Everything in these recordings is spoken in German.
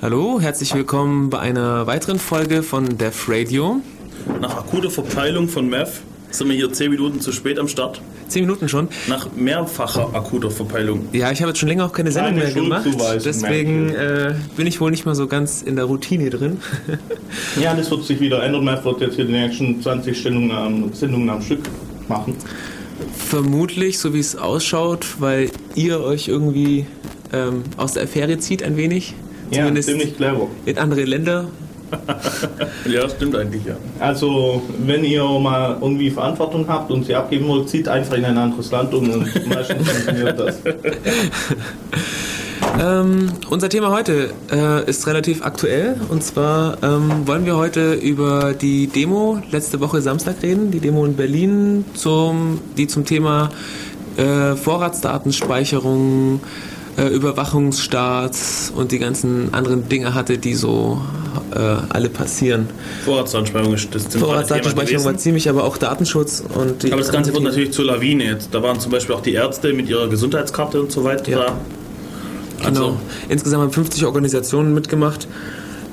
Hallo, herzlich willkommen bei einer weiteren Folge von Def Radio. Nach akuter Verpeilung von Meth sind wir hier 10 Minuten zu spät am Start. Zehn Minuten schon. Nach mehrfacher akuter Verpeilung. Ja, ich habe jetzt schon länger auch keine Sendung Keine mehr gemacht. Schuldzuweisung, Deswegen äh, bin ich wohl nicht mal so ganz in der Routine drin. Ja, das wird sich wieder ändern. Meth wird jetzt hier die nächsten 20 Sendungen am, Sendungen am Stück machen. Vermutlich, so wie es ausschaut, weil ihr euch irgendwie ähm, aus der Affäre zieht ein wenig. Ja, Zumindest ziemlich clever. in andere Länder. Ja, stimmt eigentlich, ja. Also, wenn ihr mal irgendwie Verantwortung habt und sie abgeben wollt, zieht einfach in ein anderes Land um und meistens funktioniert das. Ähm, unser Thema heute äh, ist relativ aktuell und zwar ähm, wollen wir heute über die Demo letzte Woche Samstag reden, die Demo in Berlin, zum, die zum Thema äh, Vorratsdatenspeicherung, äh, Überwachungsstaat und die ganzen anderen Dinge hatte, die so äh, alle passieren. Vorratsdatenspeicherung ist das Vorratsdatenspeicherung war ziemlich, aber auch Datenschutz und die Aber das Ganze wurde natürlich zur Lawine jetzt. Da waren zum Beispiel auch die Ärzte mit ihrer Gesundheitskarte und so weiter Ja. da. Also, Genau. Insgesamt haben 50 Organisationen mitgemacht.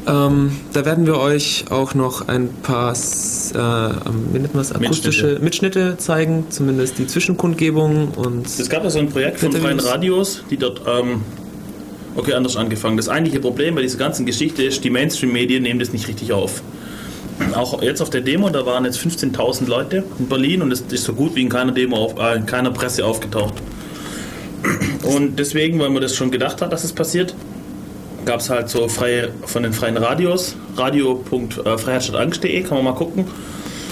Ähm, da werden wir euch auch noch ein paar äh, wie nennt man das, akustische Mitschnitte. zeigen, zumindest die Zwischenkundgebung und Es gab ja so ein Projekt von. Freien Radios, die dort, ähm, okay, anders angefangen. Das eigentliche Problem bei dieser ganzen Geschichte ist, die Mainstream-Medien nehmen das nicht richtig auf. Auch jetzt auf der Demo, da waren jetzt 15.000 Leute in Berlin und es ist so gut wie in keiner Demo, auf, äh, in keiner Presse aufgetaucht. Und deswegen, weil man das schon gedacht hat, dass es passiert, gab es halt so freie, von den freien Radios, radio.freiheitsstadtangst.de, kann man mal gucken,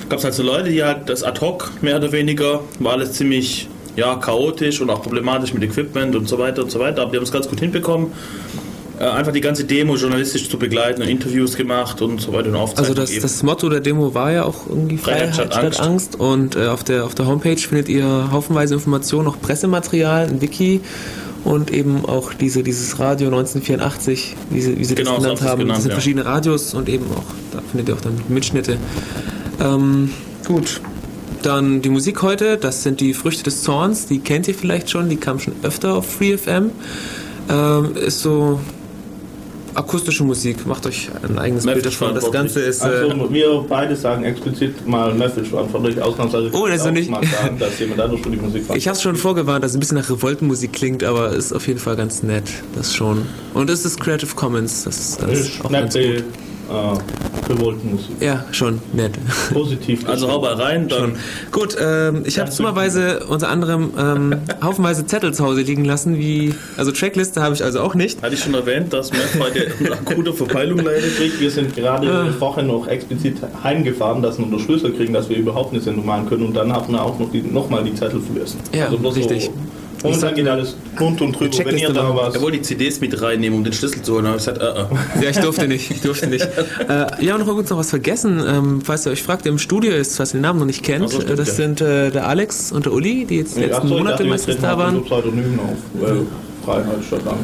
gab es halt so Leute, die halt das ad hoc, mehr oder weniger, war alles ziemlich ja, chaotisch und auch problematisch mit Equipment und so weiter und so weiter, aber die haben es ganz gut hinbekommen, äh, einfach die ganze Demo journalistisch zu begleiten und Interviews gemacht und so weiter und also Aufzeichnungen das, gegeben. das Motto der Demo war ja auch irgendwie Freiheit Freiheit statt statt Angst. Und äh, auf, der, auf der Homepage findet ihr haufenweise Informationen, auch Pressematerial, ein Wiki und eben auch diese, dieses Radio 1984, wie sie, wie sie Genau, das genannt haben. genannt, das sind ja. verschiedene Radios und eben auch, da findet ihr auch dann Mitschnitte. Ähm, gut. Dann die Musik heute, das sind die Früchte des Zorns, die kennt ihr vielleicht schon, die kam schon öfter auf FreeFM. Ähm, ist so akustische Musik, macht euch ein eigenes Bild davon. Das Ganze ist. Äh, Also, wir beide sagen explizit mal Message verantwortlich, ausnahmsweise. Oh, das ist nicht- mal sagen, dass jemand anderes für die Musik ich habe es schon vorgewarnt, dass es ein bisschen nach Revoltenmusik klingt, aber ist auf jeden Fall ganz nett. Das schon. Und es ist Creative Commons, das ist alles ist auch ganz nette, gut. äh, Revoltenmusik. Ja, schon nett. Positiv. Also hau mal rein, dann Gut, ähm, ich habe zimmerweise unter anderem ähm, haufenweise Zettel zu Hause liegen lassen, wie also Trackliste habe ich also auch nicht. hatte ich schon erwähnt, dass Meth heute eine akute Verpeilung leidet. Krieg, Wir sind gerade Ah. eine Woche noch explizit heimgefahren, dass wir nur Schlüssel kriegen, dass wir überhaupt eine Sendung machen können und dann haben wir auch noch, die, noch mal die Zettel vergessen. Ja, bloß richtig. So, momentan geht alles rund und drüber. Wenn ihr da was... Er wollte die CDs mit reinnehmen, um den Schlüssel zu holen. Aber ich gesagt, äh, äh. Ja, ich durfte nicht, ich durfte nicht. Äh, ja, und noch übrigens noch was vergessen, ähm, falls ihr euch fragt, der im Studio ist, falls ihr den Namen noch nicht kennt. Ach so, stimmt, äh, das ja. sind äh, der Alex und der Uli, die jetzt die Nee, letzten ich Monate dachte, meistens da waren. So Pseudonym auf, weil Freiheit statt Angst.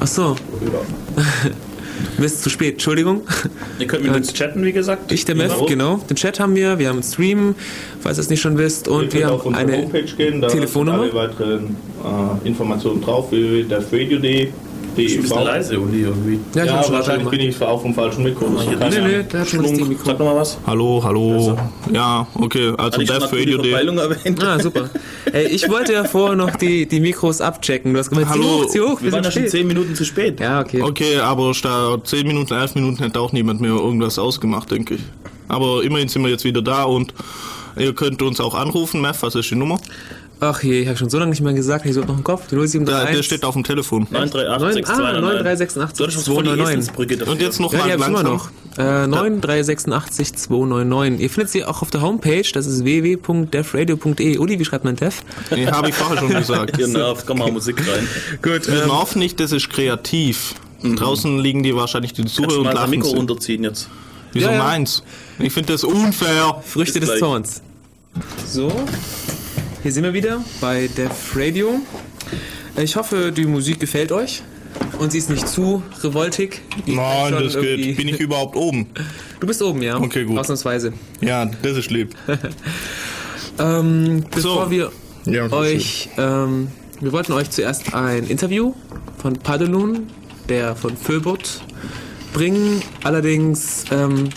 Ach so, Ja. Mist, zu spät, Entschuldigung. Ihr könnt mit uns chatten, wie gesagt. Ich, der Mev, Genau. genau. Den Chat haben wir, wir haben einen Stream, falls ihr es nicht schon wisst, und wir haben eine Homepage gehen, da Telefonnummer. sind alle weiteren äh, Informationen drauf, www.defradio.de. Ich bin ein bisschen leise, Uli, irgendwie. Ja, ich Ja, wahrscheinlich bin ich auf dem falschen Mikro. Kann Nee, ja- nee, der hat schon das Mikro. sag nochmal was. Hallo, hallo. Ja, okay, also Death Radio Day. Erwähnt? Ah, super. Ey, ich wollte ja vorher noch die, die Mikros abchecken. Du hast gemeint, zieh Hallo. hoch, zieh hoch, wir, Wir waren sind ja schon spät. 10 Minuten zu spät. Ja, okay. Okay, aber statt 10 Minuten, 11 Minuten hätte auch niemand mehr irgendwas ausgemacht, denke ich. Aber immerhin sind wir jetzt wieder da und ihr könnt uns auch anrufen. Meth, was ist die Nummer? Ach je, ich habe schon so lange nicht mehr gesagt, ich so noch im Kopf. Die Da, 071. der steht auf dem Telefon. 938 ah, 9386 Du hattest was vor die 299. Eselsbrücke dafür. Und jetzt noch Ja, immer langsam. noch. Äh, 9386 299. Ihr findet sie auch auf der Homepage, das ist www.defradio.de. Uli, wie schreibt man Def? Nee, habe ich vorher schon gesagt. Genau, komm mal Musik rein. Gut, Wir hoffen nicht, das ist kreativ. Draußen liegen die wahrscheinlich die Zuhörer du und lachen. Mikro sich. runterziehen jetzt? Wieso Ja, ja. meins? Ich finde das unfair. Früchte Bis des gleich. Zorns. So, hier sind wir wieder bei Def Radio. Ich hoffe, die Musik gefällt euch und sie ist nicht zu revoltig. Nein, das geht. Bin ich überhaupt oben? Du bist oben, ja. Okay, gut. Ausnahmsweise. Ja, das ist lieb. Ähm, bevor So. wir Ja, euch, ähm, wir wollten euch zuerst ein Interview von Padelun der von Föbot bringen. Allerdings, ähm,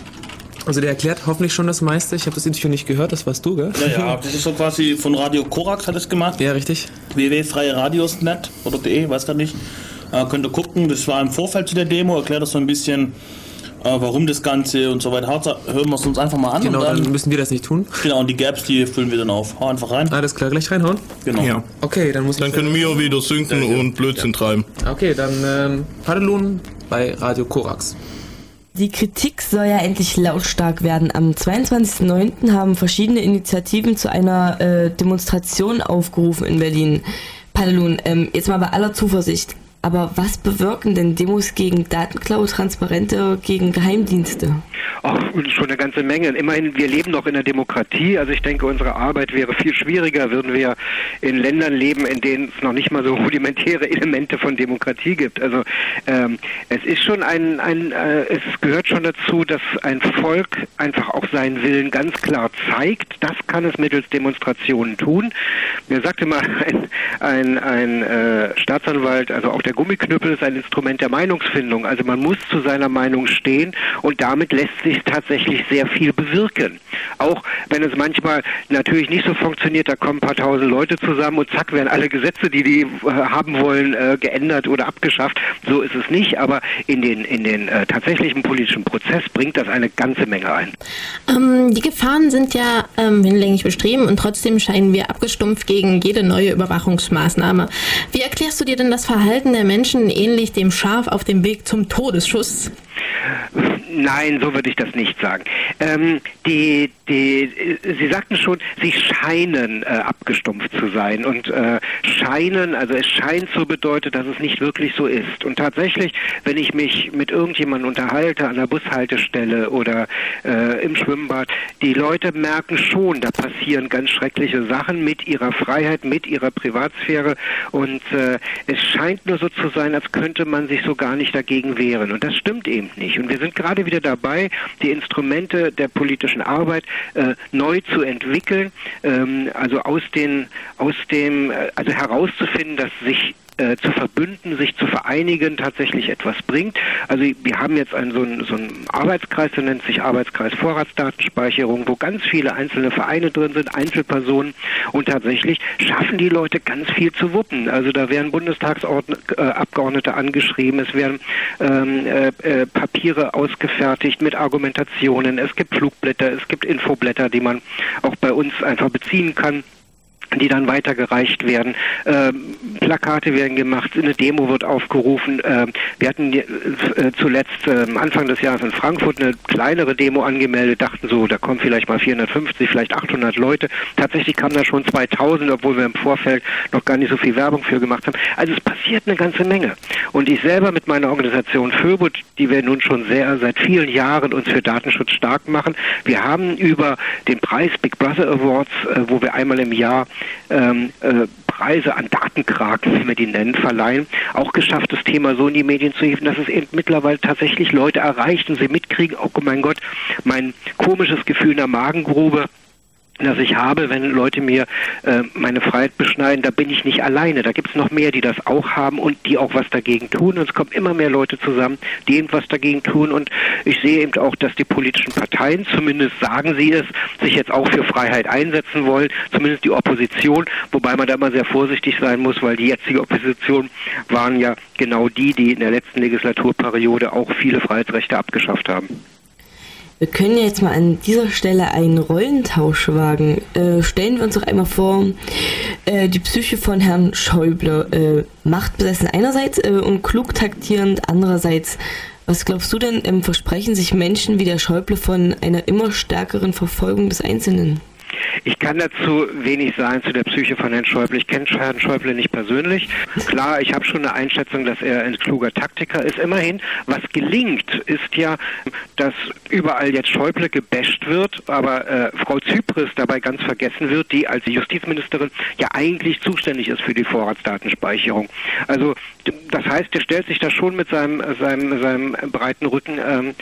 also der erklärt hoffentlich schon das meiste. Ich habe das Interview nicht gehört, das warst du, gell? Ja, ja, das ist so quasi von Radio Korax hat es gemacht. Ja, richtig. www.freieradios.net oder de, weiß gar nicht. Äh, könnt ihr gucken, das war im Vorfeld zu der Demo, erklärt das so ein bisschen, äh, warum das Ganze und so weiter. Hören wir es uns einfach mal an. Genau, und dann, dann müssen wir das nicht tun. genau, und die Gaps, die füllen wir dann auf. Hau einfach rein. Alles klar, gleich reinhauen. Genau. Ja. Okay, dann muss Dann ich... können wir wieder synken und Blödsinn treiben. Okay, dann ähm, Padelun bei Radio Korax. Die Kritik soll ja endlich lautstark werden. Am 22.09. haben verschiedene Initiativen zu einer äh, Demonstration aufgerufen in Berlin. Padelun, ähm, jetzt mal bei aller Zuversicht. Aber was bewirken denn Demos gegen Datenklau, Transparente, gegen Geheimdienste? Ach, schon eine ganze Menge. Immerhin, wir leben noch in der Demokratie. Also ich denke, unsere Arbeit wäre viel schwieriger, würden wir in Ländern leben, in denen es noch nicht mal so rudimentäre Elemente von Demokratie gibt. Also ähm, es ist schon ein, ein äh, es gehört schon dazu, dass ein Volk einfach auch seinen Willen ganz klar zeigt. Das kann es mittels Demonstrationen tun. Mir sagte mal ein, ein, ein äh, Staatsanwalt, also auch der Gummiknüppel ist ein Instrument der Meinungsfindung. Also man muss zu seiner Meinung stehen und damit lässt sich tatsächlich sehr viel bewirken. Auch wenn es manchmal natürlich nicht so funktioniert, da kommen ein paar tausend Leute zusammen und zack werden alle Gesetze, die die äh, haben wollen, äh, geändert oder abgeschafft. So ist es nicht, aber in den, in den äh, tatsächlichen politischen Prozess bringt das eine ganze Menge ein. Ähm, die Gefahren sind ja ähm, hinlänglich bestreben und trotzdem scheinen wir abgestumpft gegen jede neue Überwachungsmaßnahme. Wie erklärst du dir denn das Verhalten der Menschen ähnlich dem Schaf auf dem Weg zum Todesschuss? Nein, so würde ich das nicht sagen. Ähm, die, die, Sie sagten schon, sie scheinen äh, abgestumpft zu sein. Und äh, scheinen, also es scheint so bedeutet, dass es nicht wirklich so ist. Und tatsächlich, wenn ich mich mit irgendjemandem unterhalte an der Bushaltestelle oder äh, im Schwimmbad, die Leute merken schon, da passieren ganz schreckliche Sachen mit ihrer Freiheit, mit ihrer Privatsphäre. Und äh, es scheint nur so zu sein, als könnte man sich so gar nicht dagegen wehren. Und das stimmt eben nicht. Und wir sind gerade wieder dabei, die Instrumente der politischen Arbeit äh, neu zu entwickeln, ähm, also aus den, aus dem, äh, also herauszufinden, dass sich äh, zu verbünden, sich zu vereinigen, tatsächlich etwas bringt. Also wir haben jetzt einen, so, einen, so einen Arbeitskreis, der nennt sich Arbeitskreis Vorratsdatenspeicherung, wo ganz viele einzelne Vereine drin sind, Einzelpersonen und tatsächlich schaffen die Leute ganz viel zu wuppen. Also da werden Bundestagsabgeordnete angeschrieben, es werden ähm, äh, äh, Papiere ausgefertigt mit Argumentationen, es gibt Flugblätter, es gibt Infoblätter, die man auch bei uns einfach beziehen kann die dann weitergereicht werden. Ähm, Plakate werden gemacht, eine Demo wird aufgerufen. Ähm, wir hatten äh, zuletzt ähm, Anfang des Jahres in Frankfurt eine kleinere Demo angemeldet, dachten so, da kommen vielleicht mal 450, vielleicht 800 Leute. Tatsächlich kamen da schon 2000, obwohl wir im Vorfeld noch gar nicht so viel Werbung für gemacht haben. Also es passiert eine ganze Menge. Und ich selber mit meiner Organisation Föbut, die wir nun schon sehr seit vielen Jahren uns für Datenschutz stark machen, wir haben über den Preis Big Brother Awards, äh, wo wir einmal im Jahr ähm, äh, Preise an Datenkraken, wie wir die nennen, verleihen, auch geschafft, das Thema so in die Medien zu heben, dass es eben mittlerweile tatsächlich Leute erreicht und sie mitkriegen, oh mein Gott, mein komisches Gefühl in der Magengrube, das ich habe, wenn Leute mir äh, meine Freiheit beschneiden, da bin ich nicht alleine. Da gibt es noch mehr, die das auch haben und die auch was dagegen tun. Und es kommen immer mehr Leute zusammen, die eben was dagegen tun. Und ich sehe eben auch, dass die politischen Parteien, zumindest sagen sie es, sich jetzt auch für Freiheit einsetzen wollen, zumindest die Opposition, wobei man da immer sehr vorsichtig sein muss, weil die jetzige Opposition waren ja genau die, die in der letzten Legislaturperiode auch viele Freiheitsrechte abgeschafft haben. Wir können jetzt mal an dieser Stelle einen Rollentausch wagen. Äh, stellen wir uns doch einmal vor, äh, die Psyche von Herrn Schäuble, äh, machtbesessen einerseits äh, und klug taktierend andererseits. Was glaubst du denn, ähm, versprechen sich Menschen wie der Schäuble von einer immer stärkeren Verfolgung des Einzelnen? Ich kann dazu wenig sagen zu der Psyche von Herrn Schäuble. Ich kenne Herrn Schäuble nicht persönlich. Klar, ich habe schon eine Einschätzung, dass er ein kluger Taktiker ist. Immerhin, was gelingt, ist ja, dass überall jetzt Schäuble gebasht wird, aber äh, Frau Zypris dabei ganz vergessen wird, die als Justizministerin ja eigentlich zuständig ist für die Vorratsdatenspeicherung. Also das heißt, er stellt sich da schon mit seinem, seinem, seinem breiten Rücken ähm,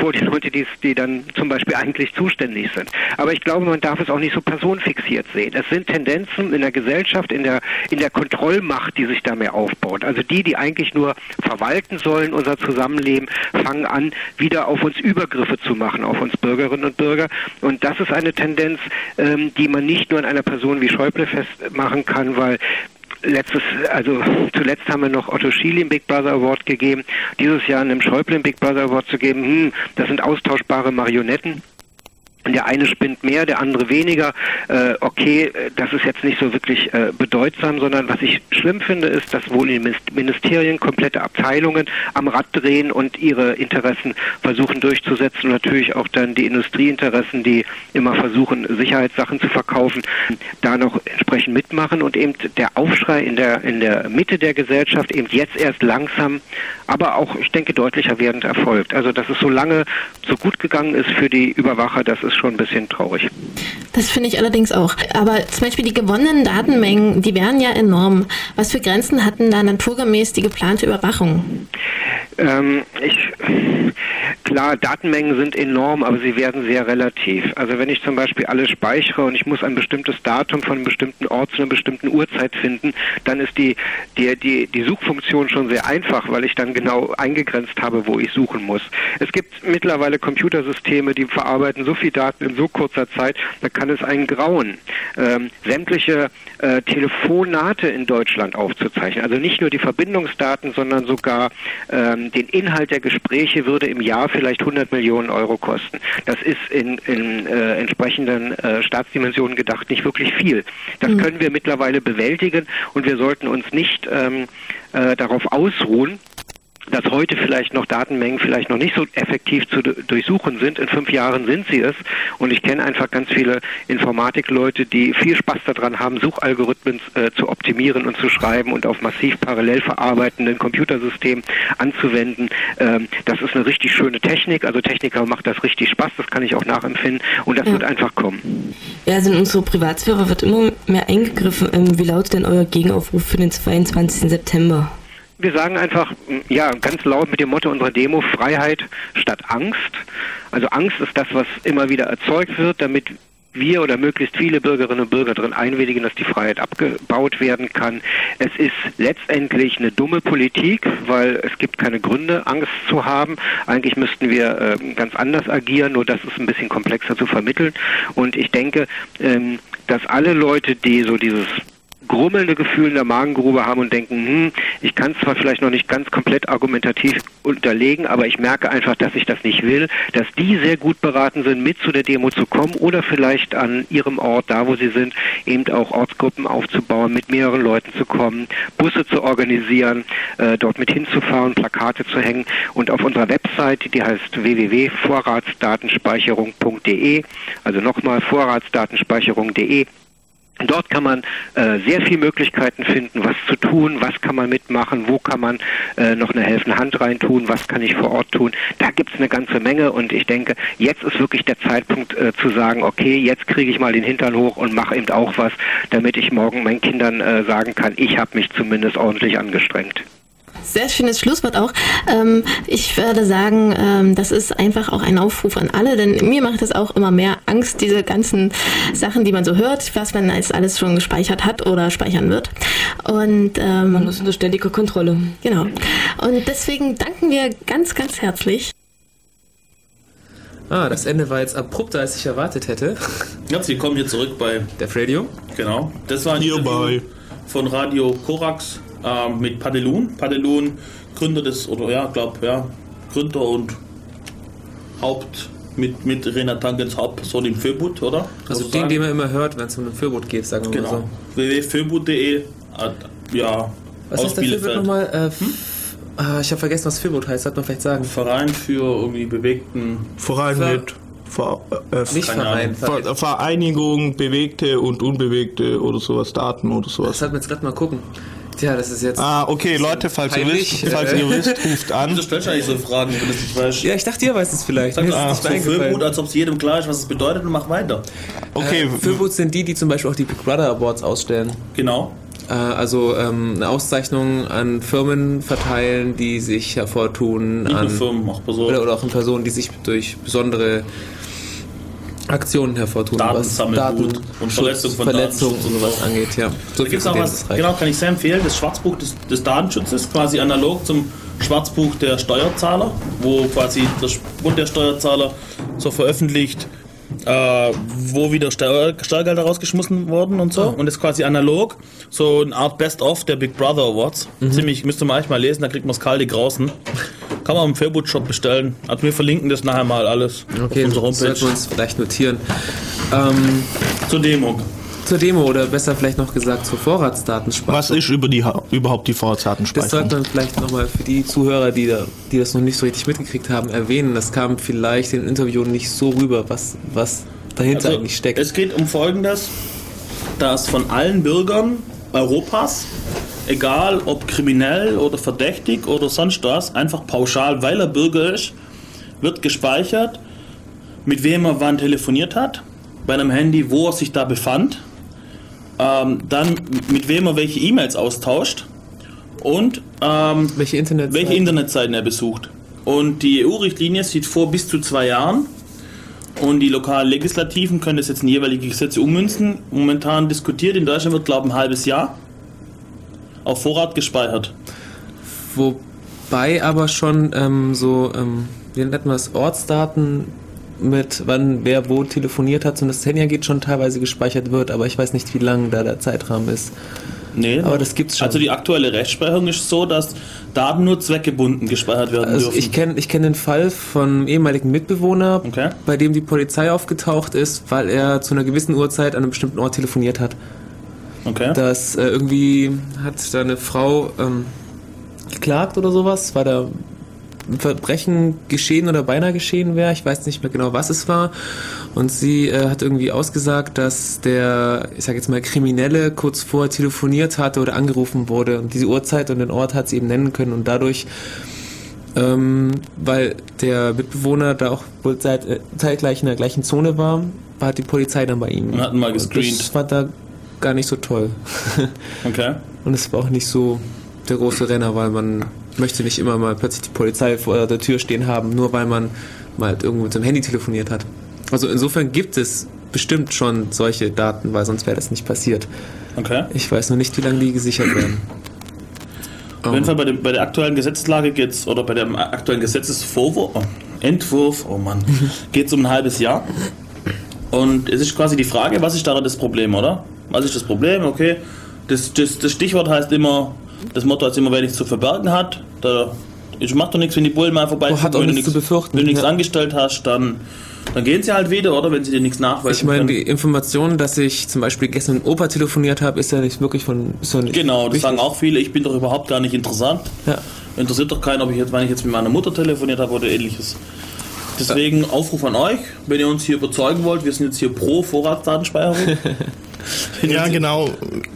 vor die Leute, die, die dann zum Beispiel eigentlich zuständig sind. Aber ich glaube, man darf es auch nicht so personenfixiert sehen. Es sind Tendenzen in der Gesellschaft, in der, in der Kontrollmacht, die sich da mehr aufbaut. Also die, die eigentlich nur verwalten sollen, unser Zusammenleben, fangen an, wieder auf uns Übergriffe zu machen, auf uns Bürgerinnen und Bürger. Und das ist eine Tendenz, ähm, die man nicht nur an einer Person wie Schäuble festmachen kann, weil letztes, also zuletzt haben wir noch Otto Schiele im Big Brother Award gegeben. Dieses Jahr einem Schäuble im Big Brother Award zu geben, hm, das sind austauschbare Marionetten. Der eine spinnt mehr, der andere weniger. Äh, okay, das ist jetzt nicht so wirklich äh, bedeutsam, sondern was ich schlimm finde, ist, dass wohl in Ministerien komplette Abteilungen am Rad drehen und ihre Interessen versuchen durchzusetzen und natürlich auch dann die Industrieinteressen, die immer versuchen, Sicherheitssachen zu verkaufen, da noch entsprechend mitmachen und eben der Aufschrei in der, in der Mitte der Gesellschaft eben jetzt erst langsam, aber auch, ich denke, deutlicher werdend erfolgt. Also, dass es so lange so gut gegangen ist für die Überwacher, das ist ist schon ein bisschen traurig. Das finde ich allerdings auch. Aber zum Beispiel die gewonnenen Datenmengen, die wären ja enorm. Was für Grenzen hatten da naturgemäß die geplante Überwachung? Ähm, ich, klar, Datenmengen sind enorm, aber sie werden sehr relativ. Also wenn ich zum Beispiel alles speichere und ich muss ein bestimmtes Datum von einem bestimmten Ort zu einer bestimmten Uhrzeit finden, dann ist die, die, die, die Suchfunktion schon sehr einfach, weil ich dann genau eingegrenzt habe, wo ich suchen muss. Es gibt mittlerweile Computersysteme, die verarbeiten so viel Daten in so kurzer Zeit, da kann es einen grauen, ähm, sämtliche äh, Telefonate in Deutschland aufzuzeichnen. Also nicht nur die Verbindungsdaten, sondern sogar ähm, den Inhalt der Gespräche würde im Jahr vielleicht 100 Millionen Euro kosten. Das ist in, in äh, entsprechenden äh, Staatsdimensionen gedacht nicht wirklich viel. Das mhm. können wir mittlerweile bewältigen und wir sollten uns nicht ähm, äh, darauf ausruhen, dass heute vielleicht noch Datenmengen vielleicht noch nicht so effektiv zu durchsuchen sind. In fünf Jahren sind sie es. Und ich kenne einfach ganz viele Informatikleute, die viel Spaß daran haben, Suchalgorithmen äh, zu optimieren und zu schreiben und auf massiv parallel verarbeitenden Computersystemen anzuwenden. Ähm, das ist eine richtig schöne Technik. Also Techniker macht das richtig Spaß. Das kann ich auch nachempfinden. Und das ja. wird einfach kommen. Ja, also in unsere Privatsphäre wird immer mehr eingegriffen. Ähm, wie lautet denn euer Gegenaufruf für den 22. September? Wir sagen einfach, ja, ganz laut mit dem Motto unserer Demo, Freiheit statt Angst. Also Angst ist das, was immer wieder erzeugt wird, damit wir oder möglichst viele Bürgerinnen und Bürger darin einwilligen, dass die Freiheit abgebaut werden kann. Es ist letztendlich eine dumme Politik, weil es gibt keine Gründe, Angst zu haben. Eigentlich müssten wir äh, ganz anders agieren, nur das ist ein bisschen komplexer zu vermitteln. Und ich denke, ähm, dass alle Leute, die so dieses grummelnde Gefühl in der Magengrube haben und denken, hm, ich kann zwar vielleicht noch nicht ganz komplett argumentativ unterlegen, aber ich merke einfach, dass ich das nicht will, dass die sehr gut beraten sind, mit zu der Demo zu kommen oder vielleicht an ihrem Ort, da wo sie sind, eben auch Ortsgruppen aufzubauen, mit mehreren Leuten zu kommen, Busse zu organisieren, äh, dort mit hinzufahren, Plakate zu hängen. Und auf unserer Website, die heißt www.vorratsdatenspeicherung.de, also nochmal vorratsdatenspeicherung.de, Dort kann man äh, sehr viele Möglichkeiten finden, was zu tun, was kann man mitmachen, wo kann man äh, noch eine helfende Hand reintun, was kann ich vor Ort tun. Da gibt es eine ganze Menge und ich denke, jetzt ist wirklich der Zeitpunkt äh, zu sagen, okay, jetzt kriege ich mal den Hintern hoch und mache eben auch was, damit ich morgen meinen Kindern äh, sagen kann, ich habe mich zumindest ordentlich angestrengt. Sehr schönes Schlusswort auch. Ähm, ich würde sagen, ähm, das ist einfach auch ein Aufruf an alle, denn mir macht es auch immer mehr Angst, diese ganzen Sachen, die man so hört, was man als alles schon gespeichert hat oder speichern wird. Und ähm, man ist unter ständiger Kontrolle. Genau. Und deswegen danken wir ganz, ganz herzlich. Ah, das Ende war jetzt abrupter, als ich erwartet hätte. Ja, Sie kommen hier zurück bei Def Radio. Genau. Das war ein Interview von Radio Korax äh, mit Padelun. Padelun, Gründer des, oder ja, glaube ja, Gründer und Haupt mit, mit Renat Tangens Hauptperson im Föbut, oder? Also den, den man immer hört, wenn es um den Föbut geht, sagen wir genau. mal so. www.föbut.de äh, ja, Was ist der Föbut nochmal? Äh, hm? ah, ich habe vergessen, was Föbut heißt, sollte man vielleicht sagen. Verein für irgendwie bewegten... Verein Ver mit... Ver, äh, Nicht Verein, Ver, Vereinigung, bewegte und unbewegte oder sowas, Daten oder sowas. Das sollten wir jetzt gerade mal gucken. Tja, das ist jetzt. Ah, okay, Leute, falls ihr wisst, falls ihr wisst, ruft an. Du stellst eigentlich so Fragen, wenn du es nicht weißt. Ja, ich dachte, ihr weißt es vielleicht. Sag ah, so Füllboot, als ob es jedem klar ist, was es bedeutet und mach weiter. Okay. Äh, Füllboot sind die, die zum Beispiel auch die Big Brother Awards ausstellen. Genau. Äh, also ähm, eine Auszeichnung an Firmen verteilen, die sich hervortun. Nicht an, Firmen, auch Personen. Oder, oder auch an Personen, die sich durch besondere Aktionen hervortun. Datensammelgut und Verletzung von Verletzung Datenschutz und sowas so. angeht, ja. So Da gibt es auch was, das genau, kann ich sehr empfehlen, das Schwarzbuch des, des Datenschutzes, quasi analog zum Schwarzbuch der Steuerzahler, wo quasi der Bund der Steuerzahler so veröffentlicht, äh, wo wieder Steuer, Steuergelder rausgeschmissen wurden und so. Und das ist quasi analog, so eine Art Best-of der Big Brother Awards. Mhm. Ziemlich, müsst ihr mal eigentlich mal lesen, da kriegt man das kalte Grausen. Kann man im Fairboot-Shop bestellen. Also wir verlinken das nachher mal alles Okay, auf das unserer sollten wir Homepage. uns vielleicht notieren. Ähm, Zur Demo. Zur Demo oder besser vielleicht noch gesagt zur Vorratsdatenspeicherung. Was ist über die, überhaupt die Das sollte Vorratsdatenspeicherung? man vielleicht nochmal für die Zuhörer, die, da, die das noch nicht so richtig mitgekriegt haben, erwähnen. Das kam vielleicht in Interviewen nicht so rüber, was, was dahinter Also, eigentlich steckt. Es geht um Folgendes, dass von allen Bürgern Europas, egal ob kriminell oder verdächtig oder sonst was, einfach pauschal, weil er Bürger ist, wird gespeichert, mit wem er wann telefoniert hat, bei einem Handy, wo er sich da befand, ähm, dann mit wem er welche E-Mails austauscht und ähm, welche Internet welche Internetseiten er besucht. Und die EU-Richtlinie sieht vor bis zu zwei Jahren. Und die lokalen Legislativen können das jetzt in jeweilige Gesetze ummünzen. Momentan diskutiert in Deutschland wird, glaube ich, ein halbes Jahr auf Vorrat gespeichert. Wobei aber schon ähm, so, ähm, wie nennt man das, Ortsdaten mit wann wer wo telefoniert hat und das Handy geht schon teilweise gespeichert wird, aber ich weiß nicht, wie lang da der Zeitrahmen ist. Nee, Aber das gibt's schon. Also die aktuelle Rechtsprechung ist so, dass Daten nur zweckgebunden gespeichert werden Also dürfen. ich kenne ich kenn den Fall von einem ehemaligen Mitbewohner, Okay. bei dem die Polizei aufgetaucht ist, weil er zu einer gewissen Uhrzeit an einem bestimmten Ort telefoniert hat. okay. dass äh, irgendwie hat da eine Frau ähm, geklagt oder sowas, weil da ein Verbrechen geschehen oder beinahe geschehen wäre. Ich weiß nicht mehr genau, was es war. Und sie äh, hat irgendwie ausgesagt, dass der, ich sag jetzt mal, Kriminelle kurz vorher telefoniert hatte oder angerufen wurde. Und diese Uhrzeit und den Ort hat sie eben nennen können. Und dadurch, ähm, weil der Mitbewohner da auch wohl zeit, äh, zeitgleich in der gleichen Zone war, war die Polizei dann bei ihm. Und hat ihn mal gescreent. Das war da gar nicht so toll. okay. Und es war auch nicht so der große Renner, weil man möchte nicht immer mal plötzlich die Polizei vor der Tür stehen haben, nur weil man mal halt irgendwo mit dem Handy telefoniert hat. Also insofern gibt es bestimmt schon solche Daten, weil sonst wäre das nicht passiert. Okay. Ich weiß nur nicht, wie lange die gesichert werden. Auf jeden Fall bei, dem, bei der aktuellen Gesetzeslage geht's oder bei dem aktuellen Gesetzesvorwurf, oh, Entwurf, oh Mann, geht es um ein halbes Jahr. Und es ist quasi die Frage, was ist daran das Problem, oder? Was ist das Problem? Okay, das, das, das Stichwort heißt immer, das Motto heißt immer, wer nichts zu verbergen hat, da es macht doch nichts, wenn die Bullen mal vorbei Oh, auch wenn du nichts zu befürchten, Wenn du nichts ja. angestellt hast, dann, dann gehen sie halt wieder, oder? Wenn sie dir nichts nachweisen Ich meine, können. die Information, dass ich zum Beispiel gestern mit dem Opa telefoniert habe, ist ja nicht wirklich von... Ja nicht Genau, das wichtig. sagen auch viele, ich bin doch überhaupt gar nicht interessant. Ja. Interessiert doch keinen, ob ich jetzt, wenn ich jetzt mit meiner Mutter telefoniert habe oder ähnliches. Deswegen Aufruf an euch, wenn ihr uns hier überzeugen wollt, wir sind jetzt hier pro Vorratsdatenspeicherung. wenn, Ja, ihr uns, genau.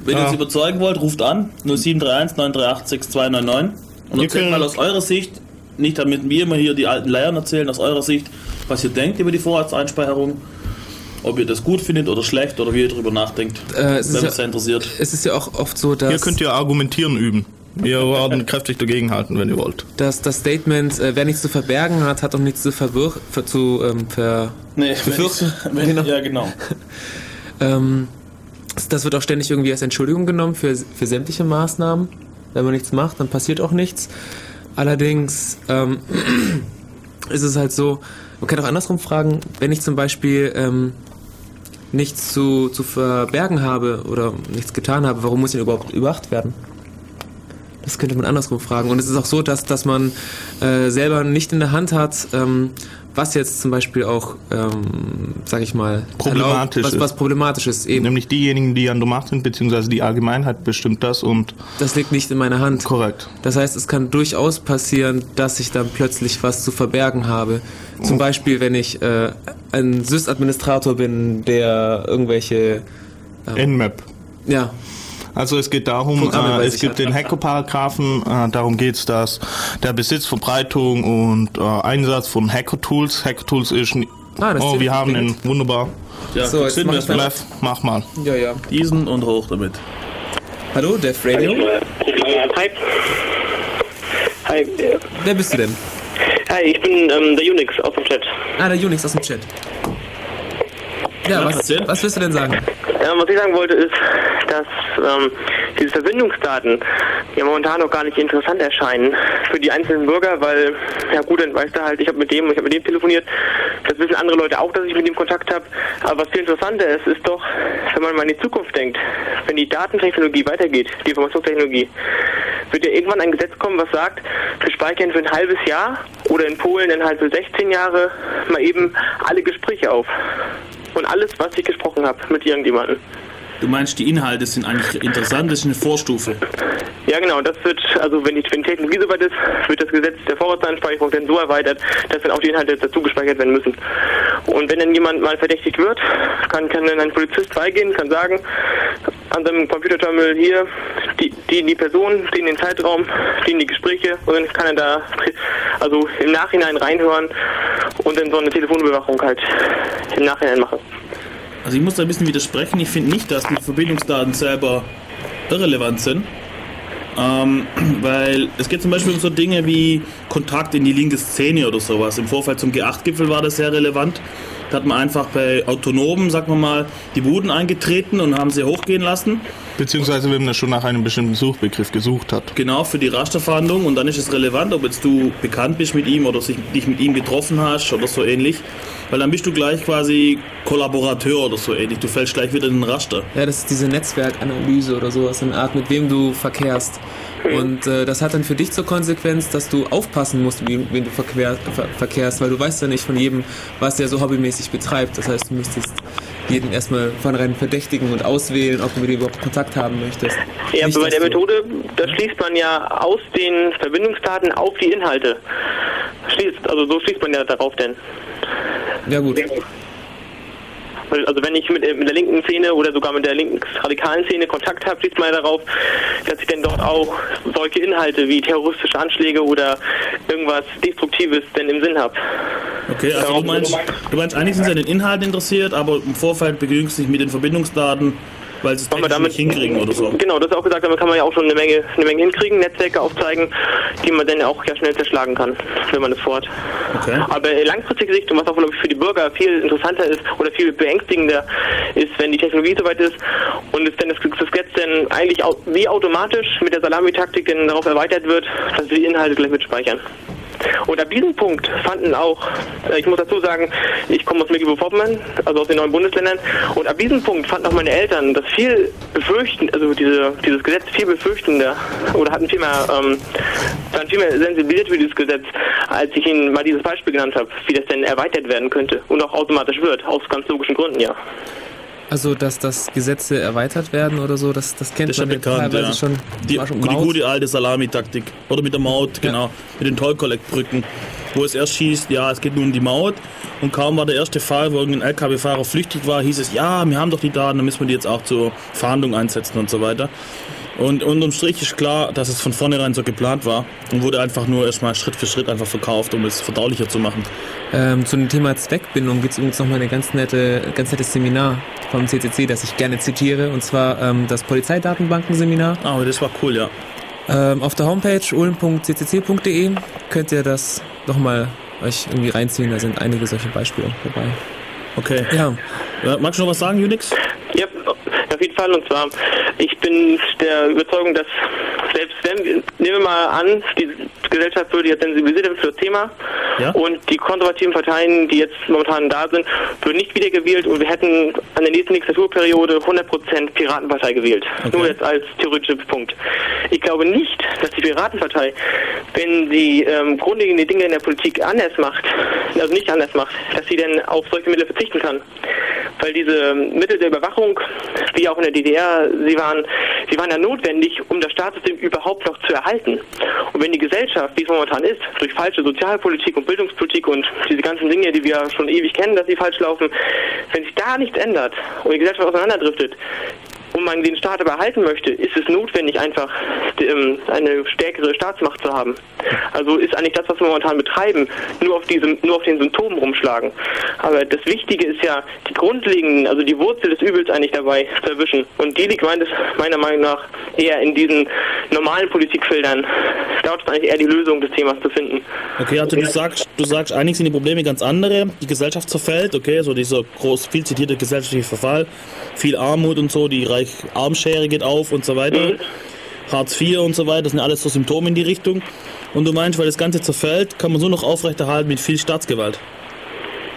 wenn ihr Ja. uns überzeugen wollt, ruft an 0731 938 6299 und Wir erzählt mal aus eurer Sicht, nicht damit wir immer hier die alten Leiern erzählen, aus eurer Sicht, was ihr denkt über die Vorratseinspeicherung, ob ihr das gut findet oder schlecht oder wie ihr darüber nachdenkt, Äh, es, ist wenn ja, uns sehr interessiert. es ist ja auch oft so, dass... Hier könnt ihr argumentieren üben. Wir werden kräftig dagegenhalten, wenn ihr wollt. dass das Statement, äh, wer nichts zu verbergen hat, hat auch nichts zu verwirr zu ähm, ver Nee, befürchten. wenn, Genau. Ja, genau. ähm, das wird auch ständig irgendwie als Entschuldigung genommen für, für sämtliche Maßnahmen. Wenn man nichts macht, dann passiert auch nichts. Allerdings ähm, ist es halt so, man kann auch andersrum fragen, wenn ich zum Beispiel ähm, nichts zu, zu verbergen habe oder nichts getan habe, warum muss ich denn überhaupt überwacht werden? Das könnte man andersrum fragen. Und es ist auch so, dass, dass man äh, selber nicht in der Hand hat, ähm, was jetzt zum Beispiel auch, ähm, sag ich mal, Problematisch erlaubt- was, was problematisch ist. Eben, Nämlich diejenigen, die an der Macht sind, beziehungsweise die Allgemeinheit bestimmt das und das liegt nicht in meiner Hand. korrekt. Das heißt, es kann durchaus passieren, dass ich dann plötzlich was zu verbergen habe. Zum Beispiel, wenn ich äh, ein SysAdministrator bin, der irgendwelche, Nmap. ja, Also es geht darum, äh, es gibt den Hacker-Paragraphen, äh, darum geht es, dass der Besitz, Verbreitung und äh, Einsatz von Hacker-Tools, Hacker-Tools ist, n- Ah, das oh, wir haben ihn, klingelt. wunderbar. Ja, So, jetzt sind mach Lev, mach mal. ja, ja. diesen und hoch damit. Hallo, Def Radio. Hi. Hi. Wer bist du denn? Hi, ich bin ähm, der Unix aus dem Chat. Ah, der Unix aus dem Chat. Ja, was, was willst du denn sagen? Ja, was ich sagen wollte ist, dass ähm, diese Verbindungsdaten ja momentan noch gar nicht interessant erscheinen für die einzelnen Bürger, weil, ja gut, dann weißt du halt, ich habe mit dem, ich habe mit dem telefoniert, das wissen andere Leute auch, dass ich mit dem Kontakt habe, aber was viel interessanter ist, ist doch, wenn man mal in die Zukunft denkt, wenn die Datentechnologie weitergeht, die Informationstechnologie, wird ja irgendwann ein Gesetz kommen, was sagt, wir speichern für ein halbes Jahr oder in Polen dann halt für 16 Jahre mal eben alle Gespräche auf. Und alles, was ich gesprochen habe mit irgendjemandem. Du meinst, die Inhalte sind eigentlich interessant, das ist eine Vorstufe. Ja, genau. Das wird, also wenn die, Technologie soweit ist, wird das Gesetz der Vorratsdatenspeicherung dann so erweitert, dass dann auch die Inhalte dazu gespeichert werden müssen. Und wenn dann jemand mal verdächtigt wird, kann, kann dann ein Polizist beigehen, kann sagen, an seinem Computerterminal hier, die, die, die Person, die in den Zeitraum, die in die Gespräche, und dann kann er da, also im Nachhinein reinhören und dann so eine Telefonüberwachung halt im Nachhinein machen. Also ich muss da ein bisschen widersprechen. Ich finde nicht, dass die Verbindungsdaten selber irrelevant sind. Ähm, weil es geht zum Beispiel um so Dinge wie Kontakt in die linke Szene oder sowas. Im Vorfeld zum G8-Gipfel war das sehr relevant. Da hat man einfach bei Autonomen, sagen wir mal, die Buden eingetreten und haben sie hochgehen lassen. Beziehungsweise wenn man schon nach einem bestimmten Suchbegriff gesucht hat. Genau, für die Rasterfahndung und dann ist es relevant, ob jetzt du bekannt bist mit ihm oder sich, dich mit ihm getroffen hast oder so ähnlich. Weil dann bist du gleich quasi Kollaborateur oder so ähnlich. Du fällst gleich wieder in den Raster. Ja, das ist diese Netzwerkanalyse oder sowas in Art, mit wem du verkehrst. Und äh, das hat dann für dich zur Konsequenz, dass du aufpassen musst, wie, wen du verquer, ver, verkehrst, weil du weißt ja nicht von jedem, was der so hobbymäßig betreibt. Das heißt, du müsstest jeden erstmal von rein verdächtigen und auswählen, ob du mit ihm überhaupt Kontakt haben möchtest. Ja, Nicht, aber bei der Methode, da schließt man ja aus den Verbindungsdaten auf die Inhalte. Schließt, also so schließt man ja darauf denn. Ja gut. Weil, Also wenn ich mit, äh, mit der linken Szene oder sogar mit der linken radikalen Szene Kontakt habe, schließt man darauf, dass ich dann dort auch solche Inhalte wie terroristische Anschläge oder irgendwas Destruktives denn im Sinn habe. Okay, also du meinst, du meinst, eigentlich sind sie an den Inhalten interessiert, aber im Vorfeld begnügen sie sich mit den Verbindungsdaten, weil sie es wir technisch nicht hinkriegen oder so. Genau, das ist auch gesagt, damit kann man ja auch schon eine Menge, eine Menge hinkriegen, Netzwerke aufzeigen, die man dann auch ja schnell zerschlagen kann, wenn man es vorhat. Okay. Aber in langfristiger Sicht und was auch glaube ich, für die Bürger viel interessanter ist oder viel beängstigender ist, wenn die Technologie soweit ist und es dann das, das Gesetz dann eigentlich wie automatisch mit der Salamitaktik dann darauf erweitert wird, dass wir die Inhalte gleich mitspeichern. Und ab diesem Punkt fanden auch, äh, ich muss dazu sagen, ich komme aus Mecklenburg-Vorpommern, also aus den neuen Bundesländern, und ab diesem Punkt fanden auch meine Eltern das viel befürchten, also diese, dieses Gesetz viel befürchtender oder hatten viel mehr, ähm, waren viel mehr sensibilisiert für dieses Gesetz, als ich ihnen mal dieses Beispiel genannt habe, wie das denn erweitert werden könnte und auch automatisch wird, aus ganz logischen Gründen, ja. Also, dass das Gesetze erweitert werden oder so, das, das kennt Das man ja bekannt, teilweise ja. schon. Die, schon die gute alte Salamitaktik. Oder mit der Maut, genau. Mit den Toll-Collect-Brücken. Wo es erst hieß, ja, es geht nun um die Maut. Und kaum war der erste Fall, wo irgendein LKW-Fahrer flüchtig war, hieß es, ja, wir haben doch die Daten, dann müssen wir die jetzt auch zur Fahndung einsetzen und so weiter. Und unterm Strich ist klar, dass es von vornherein so geplant war und wurde einfach nur erstmal Schritt für Schritt einfach verkauft, um es verdaulicher zu machen. Ähm, zu dem Thema Zweckbindung gibt es übrigens nochmal ein ganz, nette, ganz nettes Seminar vom CCC, das ich gerne zitiere, und zwar ähm, das Polizeidatenbankenseminar. Ah, aber das war cool, ja. Ähm, auf der Homepage ulm.ccc.de könnt ihr das nochmal euch irgendwie reinziehen, da sind einige solche Beispiele dabei. Okay. Ja, Ja, magst du noch was sagen, Unix? Ja, auf jeden Fall. Und zwar, ich bin der Überzeugung, dass selbst wenn, nehmen wir mal an, die Gesellschaft würde jetzt sensibilisiert für das Thema Ja. und die konservativen Parteien, die jetzt momentan da sind, würden nicht wiedergewählt und wir hätten an der nächsten Legislaturperiode 100% Piratenpartei gewählt. Okay. Nur jetzt als theoretischer Punkt. Ich glaube nicht, dass die Piratenpartei, wenn sie ähm, grundlegende Dinge in der Politik anders macht, also nicht anders macht, dass sie denn auf solche Mittel verzichten kann. Weil diese Mittel der Überwachung, wie auch in der DDR, sie waren, sie waren ja notwendig, um das Staatssystem überhaupt noch zu erhalten. Und wenn die Gesellschaft, wie es momentan ist, durch falsche Sozialpolitik und Bildungspolitik und diese ganzen Dinge, die wir schon ewig kennen, dass sie falsch laufen, wenn sich da nichts ändert und die Gesellschaft auseinanderdriftet, und man den Staat aber erhalten möchte, ist es notwendig, einfach ähm, eine stärkere Staatsmacht zu haben. Also ist eigentlich das, was wir momentan betreiben, nur auf, diesem, nur auf den Symptomen rumschlagen. Aber das Wichtige ist ja, die grundlegenden, also die Wurzel des Übels eigentlich dabei zu erwischen. Und die liegt meiner Meinung nach eher in diesen normalen Politikfeldern. Dort ist eigentlich eher die Lösung des Themas zu finden. Okay, also du sagst, du sagst, eigentlich sind die Probleme ganz andere. Die Gesellschaft zerfällt, okay, so dieser groß, viel zitierte gesellschaftliche Verfall, viel Armut und so, die Reich-Arm-Schere geht auf und so weiter. Mhm. Hartz IV und so weiter, das sind alles so Symptome in die Richtung. Und du meinst, weil das Ganze zerfällt, kann man so noch aufrechterhalten mit viel Staatsgewalt.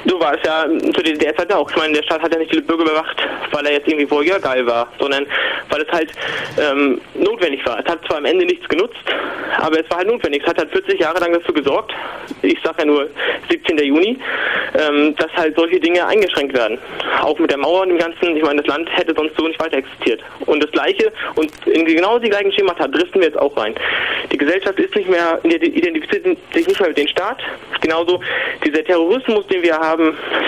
So war es ja zu der Zeit auch. Ich meine, der Staat hat ja nicht die Bürger überwacht, weil er jetzt irgendwie vorher geil war, sondern weil es halt ähm, notwendig war. Es hat zwar am Ende nichts genutzt, aber es war halt notwendig. Es hat halt 40 Jahre lang dafür gesorgt, ich sage ja nur 17. Juni, ähm, dass halt solche Dinge eingeschränkt werden. Auch mit der Mauer und dem Ganzen, ich meine, das Land hätte sonst so nicht weiter existiert. Und das Gleiche, und in genau die gleichen Schemata driften wir jetzt auch rein. Die Gesellschaft ist nicht mehr, identifiziert sich nicht mehr mit dem Staat. Genauso dieser Terrorismus, den wir haben,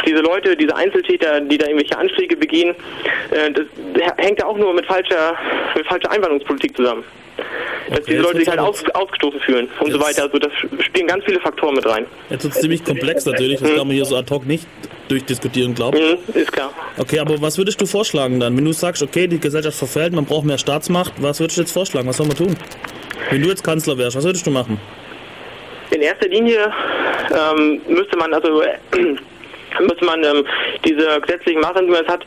diese Leute, diese Einzeltäter, die da irgendwelche Anschläge begehen, äh, das hängt ja auch nur mit falscher, mit falscher Einwanderungspolitik zusammen. Dass okay, diese Leute sich halt aus, ausgestoßen fühlen und so weiter. Also das spielen ganz viele Faktoren mit rein. Jetzt ist es ziemlich komplex natürlich, das mhm. kann man hier so ad hoc nicht durchdiskutieren, glaube ich. Mhm, ist klar. Okay, aber was würdest du vorschlagen dann? Wenn du sagst, okay, die Gesellschaft verfällt, man braucht mehr Staatsmacht, was würdest du jetzt vorschlagen? Was soll man tun? Wenn du jetzt Kanzler wärst, was würdest du machen? In erster Linie ähm, müsste man also äh, muss man ähm, diese gesetzlichen Maßnahmen, die man jetzt hat,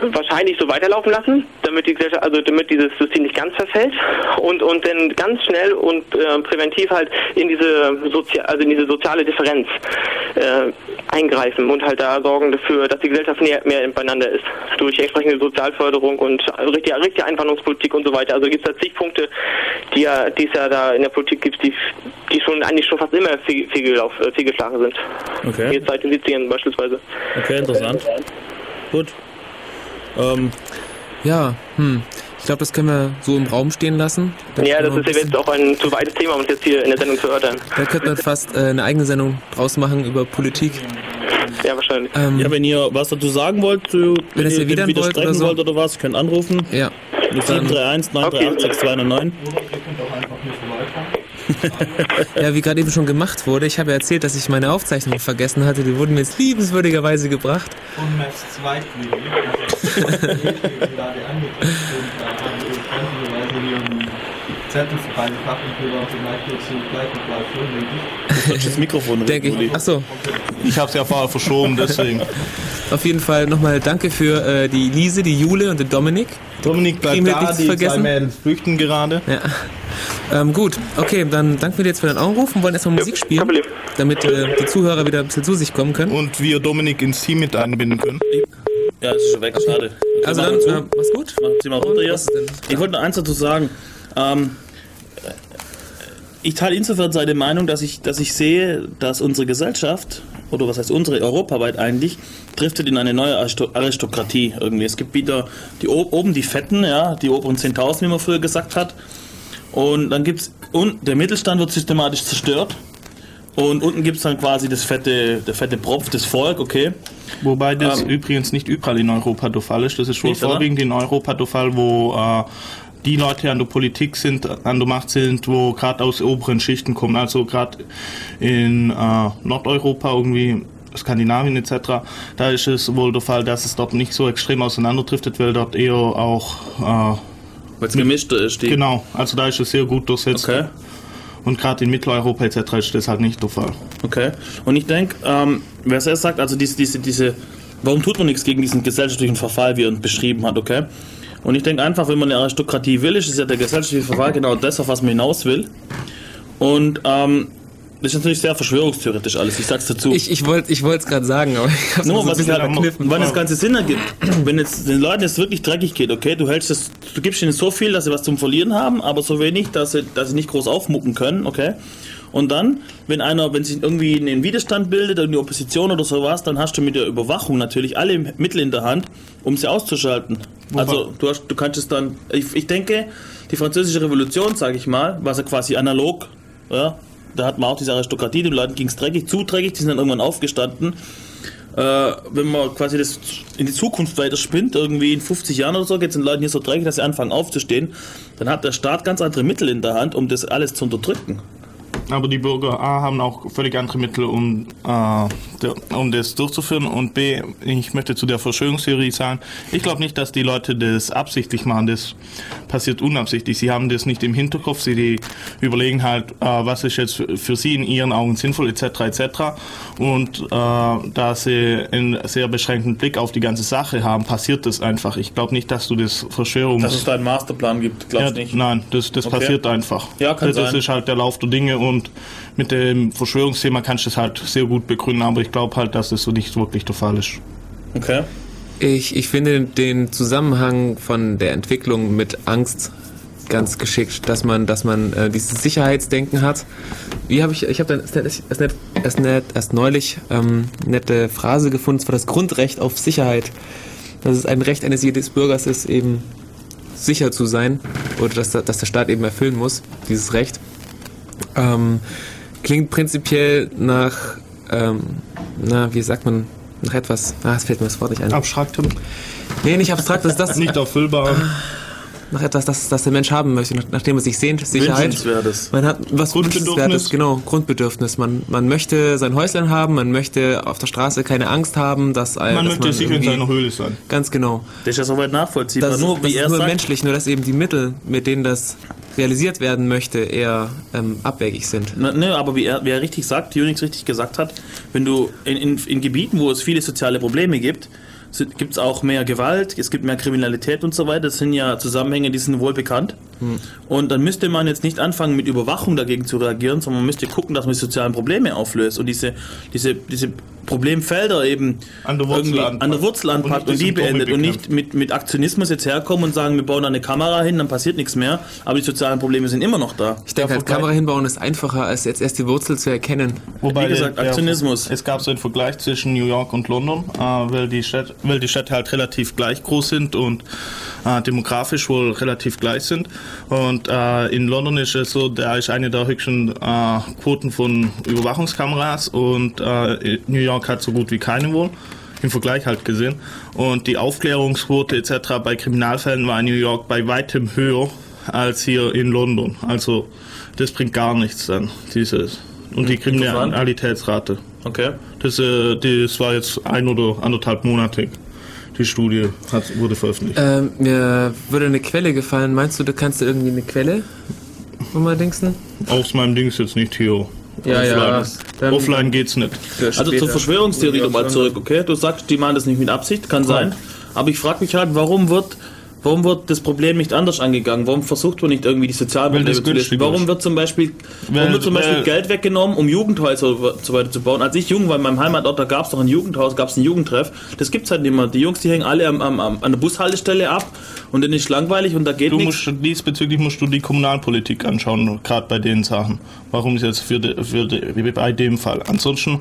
wahrscheinlich so weiterlaufen lassen, damit die Gesellschaft, also damit dieses System nicht ganz verfällt und und dann ganz schnell und äh, präventiv halt in diese Sozi also in diese soziale Differenz äh, eingreifen und halt da sorgen dafür, dass die Gesellschaft mehr, mehr beieinander ist durch entsprechende Sozialförderung und richtige, richtige Einwanderungspolitik und so weiter. Also gibt es da zig Punkte, die ja, die es ja da in der Politik gibt, die, die schon eigentlich schon fast immer fehlgeschlagen sind. Okay. Jetzt seit den 70ern beispielsweise. Weise. Okay, interessant. Gut. Ähm, ja, hm. Ich glaube, das können wir so im Raum stehen lassen. Da ja, das ist eventuell auch ein zu weites Thema, um es jetzt hier in der Sendung zu erörtern. Da könnte man fast äh, eine eigene Sendung draus machen über Politik. Ja, wahrscheinlich. Ähm, ja, wenn ihr was dazu sagen wollt, zu, wenn, wenn ihr wieder widersprechen wollt oder, so. wollt oder was, könnt anrufen. Ja. 731 938 6209. ja, wie gerade eben schon gemacht wurde, ich habe ja erzählt, dass ich meine Aufzeichnungen vergessen hatte. Die wurden mir jetzt liebenswürdigerweise gebracht. Und Maps Zweitvideo. Also, da haben wir ihren Zettel reingepackt und wir auf die Mike zu gleichen Platz Das Mikrofon Denke ich. Achso. Ich habe es ja vorher verschoben, deswegen. Auf jeden Fall nochmal danke für äh, die Lise, die Jule und den Dominik. Dominik bleibt da, die vergessen. zwei Mädels flüchten gerade. Ja. Ähm, gut, okay, dann danken wir dir jetzt für deinen Anruf und wollen erstmal Musik spielen, damit äh, die Zuhörer wieder ein bisschen zu sich kommen können. Und wir Dominik ins Team mit einbinden können. Ja, das ist schon weg, schade. Also dann, äh, mach's gut. Machen Sie mal runter hier. Ich wollte noch eins dazu sagen. Ähm, ich teile insofern seine Meinung, dass ich, dass ich sehe, dass unsere Gesellschaft, oder was heißt unsere, europaweit eigentlich, driftet in eine neue Aristokratie irgendwie. Es gibt wieder die oben die Fetten, ja, die oberen 10.000, wie man früher gesagt hat. Und dann gibt es, und der Mittelstand wird systematisch zerstört. Und unten gibt es dann quasi das fette, der fette Propf, das Volk, okay. Wobei das ähm, übrigens nicht überall in Europa der Fall ist. Das ist wohl vorwiegend in Europa der Fall, wo äh, die Leute an der Politik sind, an der Macht sind, wo gerade aus oberen Schichten kommen. Also gerade in äh, Nordeuropa irgendwie Skandinavien etc., da ist es wohl der Fall, dass es dort nicht so extrem auseinanderdriftet, weil dort eher auch äh, weil es gemischt ist. Die genau, also da ist es sehr gut durchsetzt. Okay. Und gerade in Mitteleuropa etc. ist das halt nicht der Fall. Okay. Und ich denke, ähm, wer es erst sagt, also diese, diese, diese, warum tut man nichts gegen diesen gesellschaftlichen Verfall, wie er uns beschrieben hat, okay? Und ich denke einfach, wenn man eine Aristokratie will, ist ja der gesellschaftliche Verfall genau das, auf was man hinaus will. Und ähm, das ist natürlich sehr verschwörungstheoretisch alles, ich sag's dazu. Ich, ich wollte ich es gerade sagen, aber ich hab's Nur, so was ein halt. Wann das Ganze Sinn ergibt, wenn jetzt den Leuten jetzt wirklich dreckig geht, okay, du hältst es, du gibst ihnen so viel, dass sie was zum Verlieren haben, aber so wenig, dass sie, dass sie nicht groß aufmucken können, okay. Und dann, wenn einer, wenn sich irgendwie einen Widerstand bildet, eine Opposition oder sowas, dann hast du mit der Überwachung natürlich alle Mittel in der Hand, um sie auszuschalten. Also du, hast, du kannst es dann, ich, ich denke, die französische Revolution, sage ich mal, war ja quasi analog, ja, da hat man auch diese Aristokratie, den Leuten ging es dreckig, zu dreckig, die sind dann irgendwann aufgestanden. äh, wenn man quasi das in die Zukunft weiter spinnt, irgendwie in 50 Jahren oder so, geht es den Leuten hier so dreckig, dass sie anfangen aufzustehen, dann hat der Staat ganz andere Mittel in der Hand, um das alles zu unterdrücken. Aber die Bürger A haben auch völlig andere Mittel, um, äh, um das durchzuführen. Und B, ich möchte zu der Verschwörungstheorie sagen, ich glaube nicht, dass die Leute das absichtlich machen. Das passiert unabsichtlich. Sie haben das nicht im Hinterkopf. Sie überlegen halt, äh, was ist jetzt für sie in ihren Augen sinnvoll, etc. etc. Und äh, da sie einen sehr beschränkten Blick auf die ganze Sache haben, passiert das einfach. Ich glaube nicht, dass du das Verschwörungs... Dass es da einen Masterplan gibt, glaubst du ja, nicht? Nein, das, das Okay. passiert einfach. Ja, kann das, das sein. ist halt der Lauf der Dinge und mit dem Verschwörungsthema kannst du es halt sehr gut begründen, aber ich glaube halt, dass das so nicht wirklich der Fall ist. Okay. Ich, ich finde den Zusammenhang von der Entwicklung mit Angst ganz geschickt, dass man, dass man äh, dieses Sicherheitsdenken hat. Wie habe ich, ich habe dann erst, erst, erst, erst neulich ähm, nette Phrase gefunden, es war das Grundrecht auf Sicherheit. Dass es ein Recht eines jedes Bürgers ist, eben sicher zu sein oder dass, dass der Staat eben erfüllen muss, dieses Recht. Ähm, klingt prinzipiell nach, ähm, na, wie sagt man, nach etwas, ah, es fällt mir das Wort nicht ein. Abstraktem, Nee, nicht abstrakt, das ist das, nicht erfüllbar. Nach etwas, das, das der Mensch haben möchte, nach, nachdem er sich sehnt, Sicherheit. Man hat was Grundbedürfnis. Wünschenswertes, genau, Grundbedürfnis. Man, man möchte sein Häuslein haben, man möchte auf der Straße keine Angst haben, dass ein- Man dass möchte sicher in seiner Höhle sein. Ganz genau. Das ist ja soweit nachvollziehbar. Das, nur das er ist nur sagt, menschlich, nur dass eben die Mittel, mit denen das realisiert werden möchte, eher ähm, abwegig sind. Na, ne, aber wie er, wie er richtig sagt, Unix richtig gesagt hat, wenn du in, in, in Gebieten, wo es viele soziale Probleme gibt, gibt es auch mehr Gewalt, es gibt mehr Kriminalität und so weiter. Das sind ja Zusammenhänge, die sind wohl bekannt. Und dann müsste man jetzt nicht anfangen, mit Überwachung dagegen zu reagieren, sondern man müsste gucken, dass man die sozialen Probleme auflöst und diese, diese, diese Problemfelder eben An der Wurzel irgendwie anpackt. an der Wurzel Und anpackt nicht und, die Symptome beendet und nicht mit, mit Aktionismus jetzt herkommen und sagen, wir bauen da eine Kamera hin, dann passiert nichts mehr, aber die sozialen Probleme sind immer noch da. Ich denke, halt, Kamera hinbauen ist einfacher, als jetzt erst die Wurzel zu erkennen. Wie gesagt, der- Aktionismus. Es gab so einen Vergleich zwischen New York und London, äh, weil, die Städte, weil die Städte halt relativ gleich groß sind und äh, demografisch wohl relativ gleich sind. Und äh, in London ist es so, da ist eine der höchsten äh, Quoten von Überwachungskameras und äh, New York hat so gut wie keine wohl. Im Vergleich halt gesehen. Und die Aufklärungsquote etc. bei Kriminalfällen war in New York bei weitem höher als hier in London. Also das bringt gar nichts dann, dieses. Und die Kriminalitätsrate. Okay. Das, äh, das war jetzt ein oder anderthalb Monate. Die Studie hat, wurde veröffentlicht. Ähm, mir würde eine Quelle gefallen. Meinst du, du kannst irgendwie eine Quelle? Wo mal denksten? Aus meinem Dings jetzt nicht hier. Ja, Offline. ja. Offline geht's nicht. Also zur Verschwörungstheorie nochmal zurück, okay? Du sagst, die machen das nicht mit Absicht, kann sein. Aber ich frage mich halt, warum wird, warum wird das Problem nicht anders angegangen? Warum versucht man nicht irgendwie die sozialen Weil Probleme das zu lösen? Warum wird zum Beispiel, warum Weil- wird zum Beispiel Geld weggenommen, um Jugendhäuser und so weiter zu bauen? Als ich jung war, in meinem Heimatort, da gab es noch ein Jugendhaus, gab es einen Jugendtreff. Das gibt's halt nicht mehr. Die Jungs, die hängen alle am, am, am, an der Bushaltestelle ab und dann ist langweilig und da geht Du nichts. musst diesbezüglich musst du die Kommunalpolitik anschauen, gerade bei den Sachen. Warum ist jetzt für, de, für de, bei dem Fall? Ansonsten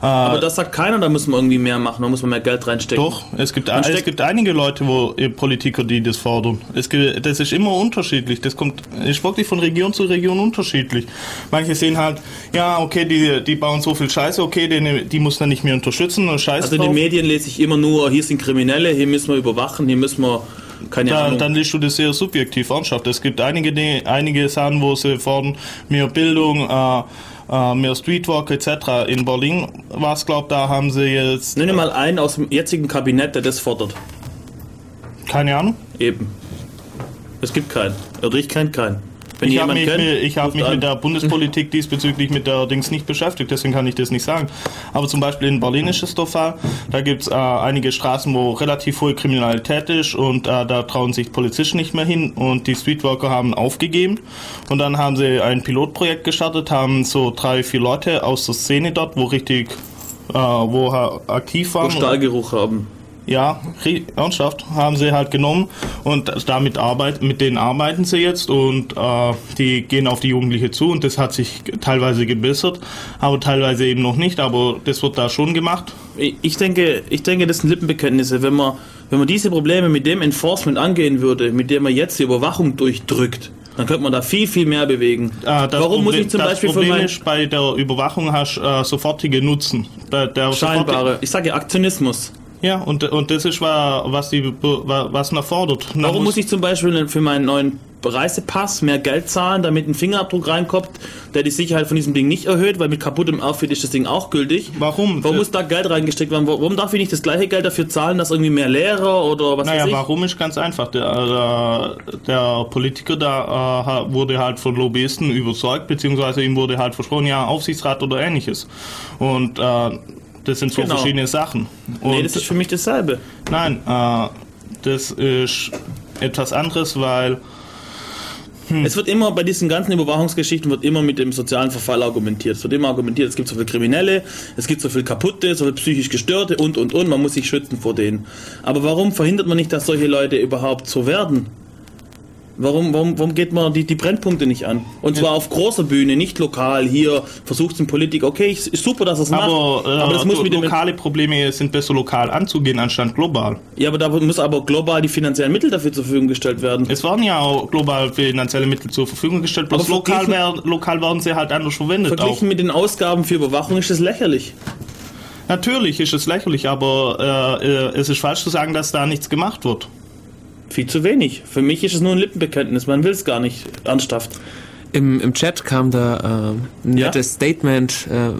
Aber das sagt keiner, da müssen wir irgendwie mehr machen, da muss man mehr Geld reinstecken. Doch, es gibt, Man es gibt einige Leute, wo äh, Politiker, die das fordern. Es, gibt- das ist immer unterschiedlich. Das kommt, ist wirklich von Region zu Region unterschiedlich. Manche sehen halt, ja, okay, die, die bauen so viel Scheiße, okay, die, die muss man nicht mehr unterstützen, und Scheiß Also in den. Medien lese ich immer nur, hier sind Kriminelle, hier müssen wir überwachen, hier müssen wir, keine Dann, Ahnung. dann liest du das sehr subjektiv ernsthaft. Es gibt einige, einige Sachen, wo sie fordern, mehr Bildung, äh, äh, mehr Streetwalk etc. In Berlin war es, glaube da haben sie jetzt, Nenne mal einen aus dem jetzigen Kabinett, der das fordert. keine Ahnung. Eben. Es gibt keinen. Oder ich kenne keinen. Wenn Ich habe mich, jemanden mit- ich hab mich an. mit der Bundespolitik diesbezüglich mit der Dings nicht beschäftigt, deswegen kann ich das nicht sagen. Aber zum Beispiel in Berlin ist es der Fall. Da gibt es äh, einige Straßen, wo relativ hohe Kriminalität ist und äh, da trauen sich Polizisten nicht mehr hin und die Streetworker haben aufgegeben. Und dann haben sie ein Pilotprojekt gestartet, haben so drei, vier Leute aus der Szene dort, wo richtig, äh, wo aktiv Wo waren. Stahlgeruch haben. Ja, ernsthaft haben sie halt genommen und damit arbeit, mit denen arbeiten sie jetzt und äh, die gehen auf die Jugendliche zu und das hat sich teilweise gebessert, aber teilweise eben noch nicht, aber das wird da schon gemacht. Ich denke, ich denke, das sind Lippenbekenntnisse. Wenn man, wenn man diese Probleme mit dem Enforcement angehen würde, mit dem man jetzt die Überwachung durchdrückt, Dann könnte man da viel, viel mehr bewegen. Äh, Warum Problem, muss ich zum das Beispiel Problem ist, bei der Überwachung hast äh, sofortige Nutzen. Der, der scheinbare, ich sage Aktionismus. Ja, und, und das ist, was, die, was man fordert. Warum muss ich zum Beispiel für meinen neuen Reisepass mehr Geld zahlen, damit ein Fingerabdruck reinkommt, der die Sicherheit von diesem Ding nicht erhöht, weil mit kaputtem Outfit ist das Ding auch gültig. Warum? Warum muss da Geld reingesteckt werden? Warum darf ich nicht das gleiche Geld dafür zahlen, dass irgendwie mehr Lehrer oder was naja, weiß ich? warum ist ganz einfach. Der, der, der Politiker da äh, wurde halt von Lobbyisten überzeugt, beziehungsweise ihm wurde halt versprochen, ja, Aufsichtsrat oder ähnliches. Und äh, das sind so genau. verschiedene Sachen. Und nee, das ist für mich dasselbe. Nein, äh, das ist etwas anderes, weil hm. Es wird immer bei diesen ganzen Überwachungsgeschichten wird immer mit dem sozialen Verfall argumentiert. Es wird immer argumentiert, es gibt so viele Kriminelle, es gibt so viele kaputte, so viele psychisch gestörte und und und, man muss sich schützen vor denen. Aber warum verhindert man nicht, dass solche Leute überhaupt so werden? Warum, warum, warum geht man die, die Brennpunkte nicht an? Und zwar auf großer Bühne, nicht lokal. Hier versucht es in Politik, okay, ist super, dass es macht. Aber, äh, aber das muss mit lokale Probleme sind besser lokal anzugehen, anstatt global. Ja, aber da muss aber global die finanziellen Mittel dafür zur Verfügung gestellt werden. Es werden ja auch global finanzielle Mittel zur Verfügung gestellt, bloß lokal, werden, lokal werden sie halt anders verwendet. Verglichen auch. mit den Ausgaben für Überwachung ist das lächerlich. Natürlich ist es lächerlich, aber äh, äh es ist falsch zu sagen, dass da nichts gemacht wird. Viel zu wenig. Für mich ist es nur ein Lippenbekenntnis, man will es gar nicht ernsthaft. Im, Im Chat kam da äh, ein nettes ja? Statement, äh,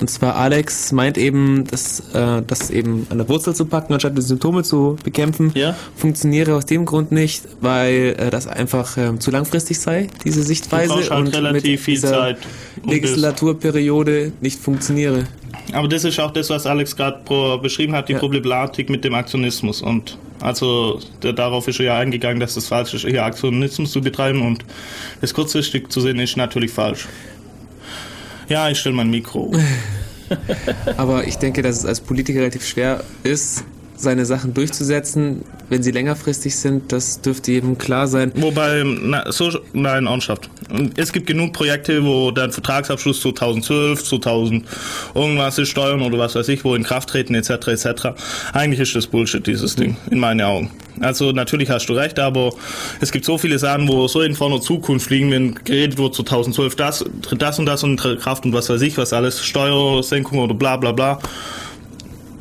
und zwar Alex meint eben, dass äh, das eben an der Wurzel zu packen, anstatt die Symptome zu bekämpfen, ja? funktioniere aus dem Grund nicht, weil äh, das einfach äh, zu langfristig sei, diese Sichtweise. halt und relativ mit viel Zeit. Um Legislaturperiode nicht funktioniere. Aber das ist auch das, was Alex gerade beschrieben hat, die ja. Problematik mit dem Aktionismus. Und also der, darauf ist er ja eingegangen, dass es falsch ist, hier Aktionismus zu betreiben und das kurzfristig zu sehen ist natürlich falsch. Ja, ich stelle mein Mikro. Aber ich denke, dass es als Politiker relativ schwer ist, seine Sachen durchzusetzen, wenn sie längerfristig sind, das dürfte jedem klar sein. Wobei, na, so, nein, ernsthaft. Es gibt genug Projekte, wo der Vertragsabschluss 2012, 2000 irgendwas ist, Steuern oder was weiß ich, wo in Kraft treten, etc., etc. Eigentlich ist das Bullshit, dieses Ding, in meinen Augen. Also natürlich hast du recht, aber es gibt so viele Sachen, wo so in vorne Zukunft liegen, wenn geredet wird 2012, das, das und das in Kraft und was weiß ich, was alles, Steuersenkung oder bla bla bla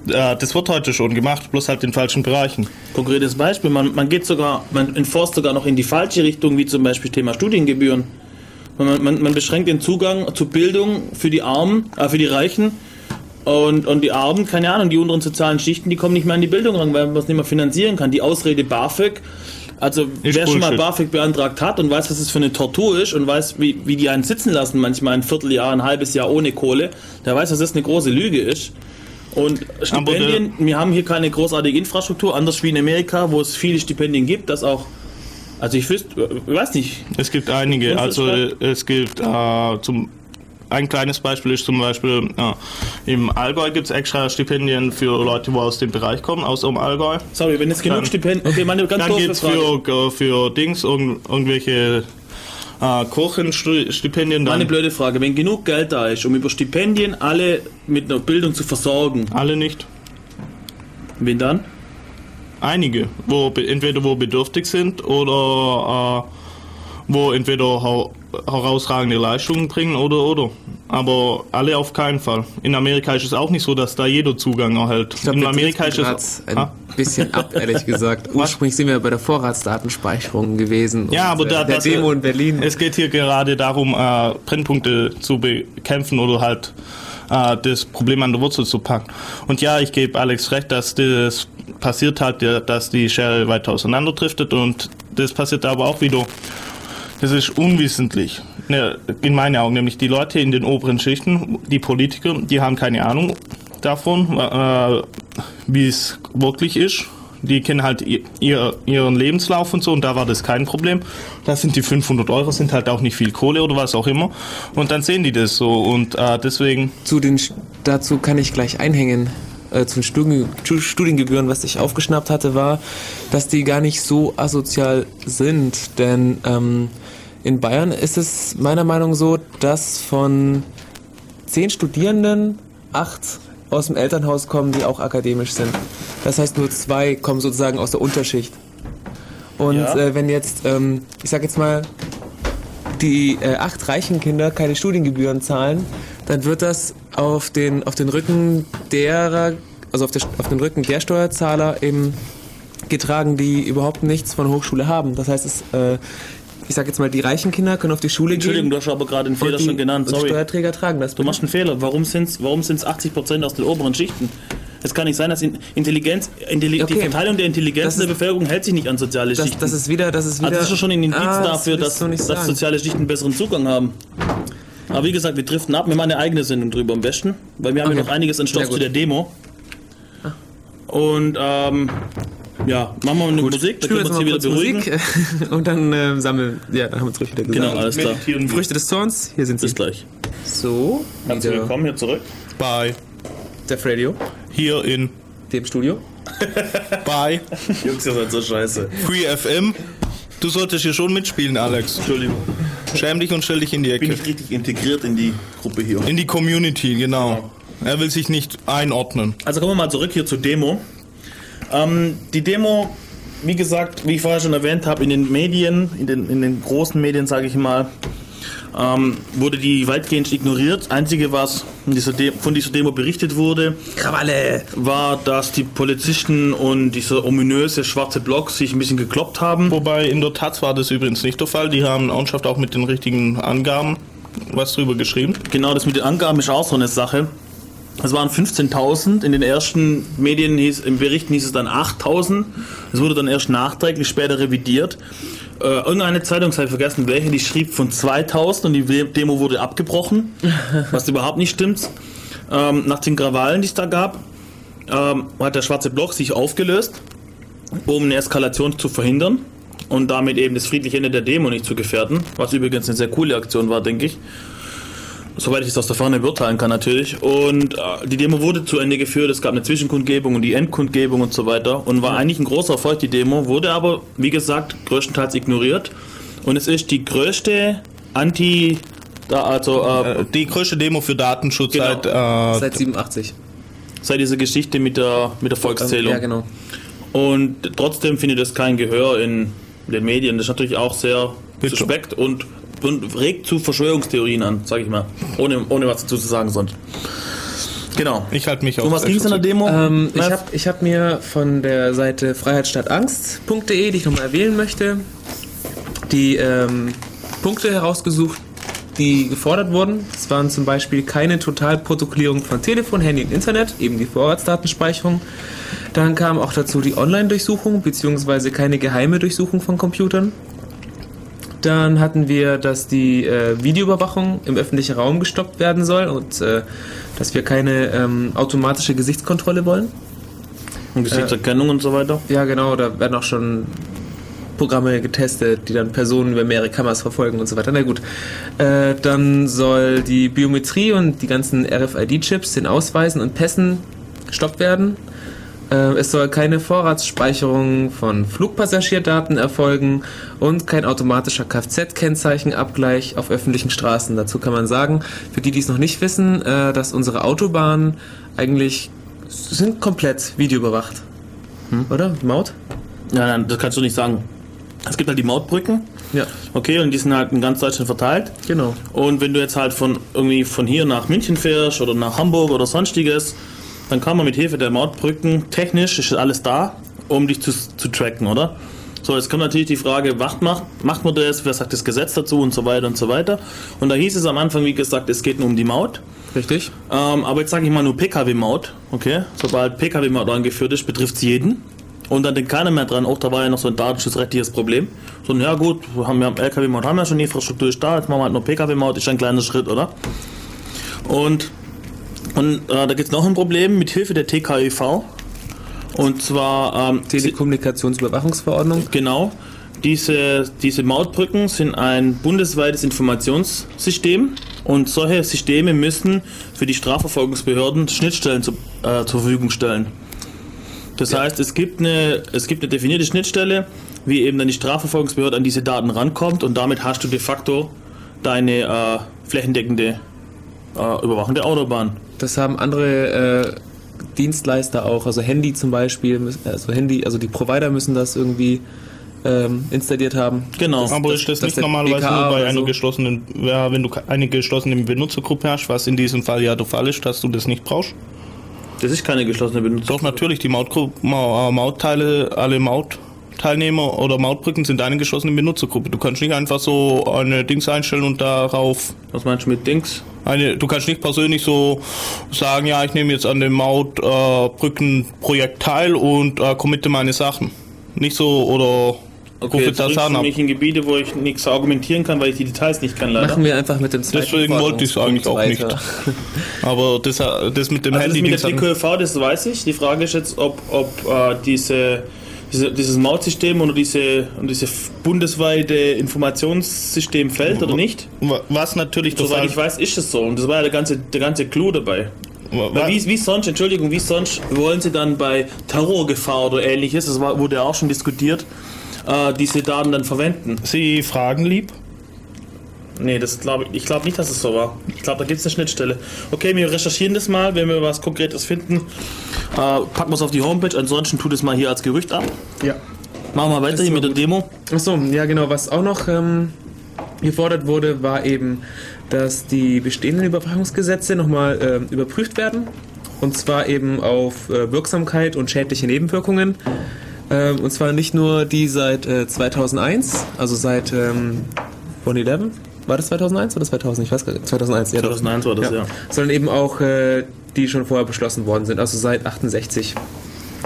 äh, das wird heute schon gemacht, bloß halt in falschen Bereichen. Konkretes Beispiel, man, man geht sogar, man enforst sogar noch in die falsche Richtung, wie zum Beispiel Thema Studiengebühren. Man, man, man beschränkt den Zugang zu Bildung für die Armen, äh, für die Reichen und, und die Armen, keine Ahnung, die unteren sozialen Schichten, die kommen nicht mehr an die Bildung ran, weil man es nicht mehr finanzieren kann. Die Ausrede BAföG, also ich wer Bullshit. schon mal BAföG beantragt hat und weiß, was es für eine Tortur ist und weiß, wie, wie die einen sitzen lassen, manchmal ein Vierteljahr, ein halbes Jahr ohne Kohle, der weiß, dass das eine große Lüge ist. Und Stipendien, wir haben hier keine großartige Infrastruktur, anders wie in Amerika, wo es viele Stipendien gibt, das auch also ich wüsste, weiß nicht. Es gibt einige. Also es gibt äh, zum ein kleines Beispiel ist zum Beispiel, ja, im Allgäu gibt es extra Stipendien für Leute, die aus dem Bereich kommen, aus dem Allgäu. Sorry, wenn es genug Stipendien, okay, meine ganz Dann gibt es für, für Dings, irgendwelche äh, Kochenstipendien. Dann. Eine blöde Frage. Wenn genug Geld da ist, um über Stipendien alle mit einer Bildung zu versorgen. Alle nicht. Wen dann? Einige, wo entweder wo bedürftig sind oder äh, wo entweder herausragende Leistungen bringen oder oder. Aber alle auf keinen Fall. In Amerika ist es auch nicht so, dass da jeder Zugang erhält. Ich glaub, in Amerika ist es ein ha? bisschen ab, ehrlich gesagt. Ursprünglich sind wir bei der Vorratsdatenspeicherung gewesen. Ja, aber da, der das, Demo in Berlin. Es geht hier gerade darum, äh, Brennpunkte zu bekämpfen oder halt äh, das Problem an der Wurzel zu packen. Und ja, ich gebe Alex recht, dass das passiert hat, dass die Schere weiter auseinanderdriftet und das passiert aber auch wieder das ist unwissentlich. In meinen Augen, nämlich die Leute in den oberen Schichten, die Politiker, die haben keine Ahnung davon, äh, wie es wirklich ist. Die kennen halt ihr, ihren Lebenslauf und so und da war das kein Problem. Da sind die 500 Euro, sind halt auch nicht viel Kohle oder was auch immer. Und dann sehen die das so und äh, deswegen. Zu den, dazu kann ich gleich einhängen äh, zu den Studiengebühren, was ich aufgeschnappt hatte, war, dass die gar nicht so asozial sind. Denn ähm, in Bayern ist es meiner Meinung nach so, dass von zehn Studierenden acht aus dem Elternhaus kommen, die auch akademisch sind. Das heißt, nur zwei kommen sozusagen aus der Unterschicht. Und ja. äh, wenn jetzt, ähm, ich sag jetzt mal, die äh, acht reichen Kinder keine Studiengebühren zahlen, dann wird das auf den, auf den Rücken derer, also auf, der, auf den Rücken der Steuerzahler eben getragen, die überhaupt nichts von Hochschule haben. Das heißt, es, äh, ich sage jetzt mal, die reichen Kinder können auf die Schule Entschuldigung, gehen. du hast aber gerade einen Fehler die, schon genannt. und die Sorry. Steuerträger tragen das. Du machst einen Fehler. Warum sind es warum sind's 80% aus den oberen Schichten? Es kann nicht sein, dass in- Intelligenz, Intelli die Okay. Verteilung der Intelligenz Das der ist- Bevölkerung hält sich nicht an soziale das, Schichten. das ist wieder, das ist wieder. also das ist schon ein Indiz Ah, das dafür, willst dass, dass soziale Schichten besseren Zugang haben. Aber wie gesagt, wir driften ab. Wir machen eine eigene Sendung drüber am besten, weil wir haben ja Okay. noch einiges an Stoff Ja, zu der Demo. Und ähm, ja, machen wir eine Musik, dann können wir uns mal hier wieder beruhigen. Musik und dann ähm, sammeln. Ja, dann haben wir uns ruhig wieder gesagt. Genau, alles klar. Früchte des Zorns, hier sind sie. Bis gleich. So, Herzlich wieder willkommen hier zurück. Bei Def Radio, hier in dem Studio. bei Jungs, ihr seid so scheiße. Free FM. Du solltest hier schon mitspielen, Alex. Entschuldigung. Schäm dich und stell dich in die Bin Ecke. ich richtig integriert in die Gruppe hier. In die Community, genau. Er will sich nicht einordnen. Also kommen wir mal zurück hier zur Demo. Ähm, die Demo, wie gesagt, wie ich vorher schon erwähnt habe, in den Medien, in den, in den großen Medien, sage ich mal, ähm, wurde die weitgehend ignoriert. Einzige, was in dieser von dieser Demo berichtet wurde, Krawalle! war, dass die Polizisten und dieser ominöse schwarze Block sich ein bisschen gekloppt haben. Wobei in der Taz war das übrigens nicht der Fall. Die haben Ortschaft auch mit den richtigen Angaben was drüber geschrieben. Genau, das mit den Angaben ist auch so eine Sache. Es waren 15.000, in den ersten Medien hieß, im Berichten hieß es dann 8.000. Es wurde dann erst nachträglich später revidiert. Äh, irgendeine Zeitung, ich habe vergessen welche, die schrieb von 2.000 und die Demo wurde abgebrochen, was überhaupt nicht stimmt. Ähm, nach den Krawallen, die es da gab, ähm, hat der Schwarze Block sich aufgelöst, um eine Eskalation zu verhindern und damit eben das friedliche Ende der Demo nicht zu gefährden, was übrigens eine sehr coole Aktion war, denke ich. Soweit ich es aus der Ferne beurteilen kann natürlich. Und äh, die Demo wurde zu Ende geführt, es gab eine Zwischenkundgebung und die Endkundgebung und so weiter. Und war eigentlich ein großer Erfolg, die Demo, wurde aber, wie gesagt, größtenteils ignoriert. Und es ist die größte Anti... Da, also äh, Äh, Die größte Demo für Datenschutz Genau. seit, äh, Seit 87. seit dieser Geschichte mit der, mit der Volkszählung. Ja, genau. Und trotzdem findet es kein Gehör in den Medien. Das ist natürlich auch sehr Bitte. suspekt und, und regt zu Verschwörungstheorien an, sage ich mal. Ohne, ohne was dazu zu sagen sonst. Genau. ich halte mich auf Um was ging es in der Demo? Ähm, ich habe ich hab mir von der Seite freiheitsstadtangst.de, die ich nochmal erwähnen möchte, die ähm, Punkte herausgesucht, die gefordert wurden. Es waren zum Beispiel keine Totalprotokollierung von Telefon, Handy und Internet, eben die Vorratsdatenspeicherung. Dann kam auch dazu die Online-Durchsuchung, beziehungsweise keine geheime Durchsuchung von Computern. Dann hatten wir, dass die äh, Videoüberwachung im öffentlichen Raum gestoppt werden soll und äh, dass wir keine ähm, automatische Gesichtskontrolle wollen. Und Gesichtserkennung und so weiter. Ja, genau, da werden auch schon Programme getestet, die dann Personen über mehrere Kameras verfolgen und so weiter. Na gut. Äh, dann soll die Biometrie und die ganzen RFID-Chips, den Ausweisen und Pässen gestoppt werden. Äh, es soll keine Vorratsspeicherung von Flugpassagierdaten erfolgen und kein automatischer Kfz-Kennzeichenabgleich auf öffentlichen Straßen. Dazu kann man sagen, für die, die es noch nicht wissen, äh, dass unsere Autobahnen eigentlich sind komplett videoüberwacht. Oder? Maut? Ja, nein, das kannst du nicht sagen. Es gibt halt die Mautbrücken, Ja, okay, und die sind halt in ganz Deutschland verteilt. genau. Und wenn du jetzt halt von irgendwie von hier nach München fährst oder nach Hamburg oder sonstiges, dann kann man mit Hilfe der Mautbrücken technisch ist alles da, um dich zu, zu tracken, oder? So, jetzt kommt natürlich die Frage, was macht, macht man das, wer sagt das Gesetz dazu und so weiter und so weiter. Und da hieß es am Anfang, wie gesagt, es geht nur um die Maut. Richtig. Ähm, aber jetzt sage ich mal nur Pkw-Maut, okay? Sobald Pkw-Maut eingeführt ist, betrifft es jeden. Und dann denkt keiner mehr dran, auch da war ja noch so ein datenschutzrechtliches Problem. So, ja gut, wir haben, wir LKW-Maut, haben ja schon, die Infrastruktur ist da, jetzt machen wir halt nur Pkw-Maut, ist ein kleiner Schritt, oder? Und, und äh, da gibt es noch ein Problem mit Hilfe der TKÜV. Und zwar ähm, Telekommunikationsüberwachungsverordnung. Genau. Diese, diese Mautbrücken sind ein bundesweites Informationssystem und solche Systeme müssen für die Strafverfolgungsbehörden Schnittstellen zu, äh, zur Verfügung stellen. Das heißt, es gibt, eine, es gibt eine definierte Schnittstelle, wie eben dann die Strafverfolgungsbehörde an diese Daten rankommt und damit hast du de facto deine äh, flächendeckende äh, überwachende Autobahn. Das haben andere äh, Dienstleister auch, also Handy zum Beispiel, also Handy, also die Provider müssen das irgendwie ähm, installiert haben. Genau. Aber das, ist das, das nicht normalerweise nur bei einer so. geschlossenen, ja, wenn du eine geschlossene Benutzergruppe hast, was in diesem Fall ja der Fall ist, dass du das nicht brauchst? Das ist keine geschlossene Benutzergruppe. Doch, natürlich, die Mautgruppe, Mautteile, alle Mautteilnehmer oder Mautbrücken sind eine geschlossene Benutzergruppe. Du kannst nicht einfach so eine Dings einstellen und darauf. Was meinst du mit Dings? Eine, du kannst nicht persönlich so sagen, ja, ich nehme jetzt an dem Mautbrückenprojekt äh, teil und äh, committe meine Sachen. Nicht so oder Okay, jetzt bringst du mich in Gebiete, wo ich nichts argumentieren kann, weil ich die Details nicht kann, leider. Machen wir einfach mit dem zweiten Deswegen wollte ich es eigentlich auch nicht. Aber das, das mit dem also Handy... Das mit der TQV, das weiß ich. Die Frage ist jetzt, ob, ob äh, diese, diese, dieses Mautsystem oder diese, und diese bundesweite Informationssystem fällt oder nicht. Was natürlich... Soweit ich weiß, ist es so. Und das war ja der ganze, der ganze Clou dabei. Wie, wie, sonst, Entschuldigung, wie sonst wollen Sie dann bei Terrorgefahr oder ähnliches, das war, wurde ja auch schon diskutiert, äh, diese Daten dann verwenden. Sie fragen lieb? Nee, das glaube ich, ich glaube nicht, dass es so war. Ich glaube, da gibt es eine Schnittstelle. Okay, wir recherchieren das mal, wenn wir was Konkretes finden. Äh, packen wir es auf die Homepage, ansonsten tut es mal hier als Gerücht ab. Ja. Machen wir weiter hier mit der Demo. Achso, ja genau, was auch noch ähm, gefordert wurde, war eben, dass die bestehenden Überwachungsgesetze nochmal äh, überprüft werden. Und zwar eben auf äh, Wirksamkeit und schädliche Nebenwirkungen. Ähm, und zwar nicht nur die seit äh, 2001, also seit ähm, 111. War das 2001 oder 2000? Ich weiß gar nicht. 2001, ja. 2001 war das, ja. ja. Sondern eben auch äh, die schon vorher beschlossen worden sind, also seit 68.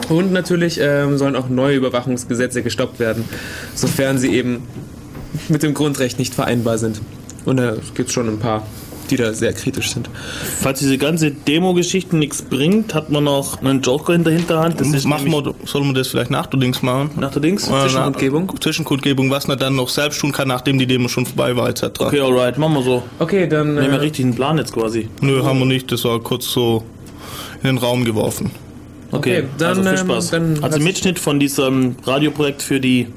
Und natürlich ähm, sollen auch neue Überwachungsgesetze gestoppt werden, sofern sie eben mit dem Grundrecht nicht vereinbar sind. Und da gibt es schon ein paar die da sehr kritisch sind. Falls diese ganze Demo-Geschichte nichts bringt, hat man noch einen Joker in der Hinterhand. Das machen wir, soll man das vielleicht nach der Dings machen? Nach der Dings? Äh, Zwischenkundgebung? Zwischenkundgebung, was man dann noch selbst tun kann, nachdem die Demo schon vorbei war, etc. Okay, alright, machen wir so. Okay, dann... Wir haben ja äh, richtig einen Plan jetzt quasi. Nö, haben wir nicht, das war kurz so in den Raum geworfen. Okay, okay dann also viel ähm, Spaß. Ähm, also Mitschnitt von diesem Radioprojekt für die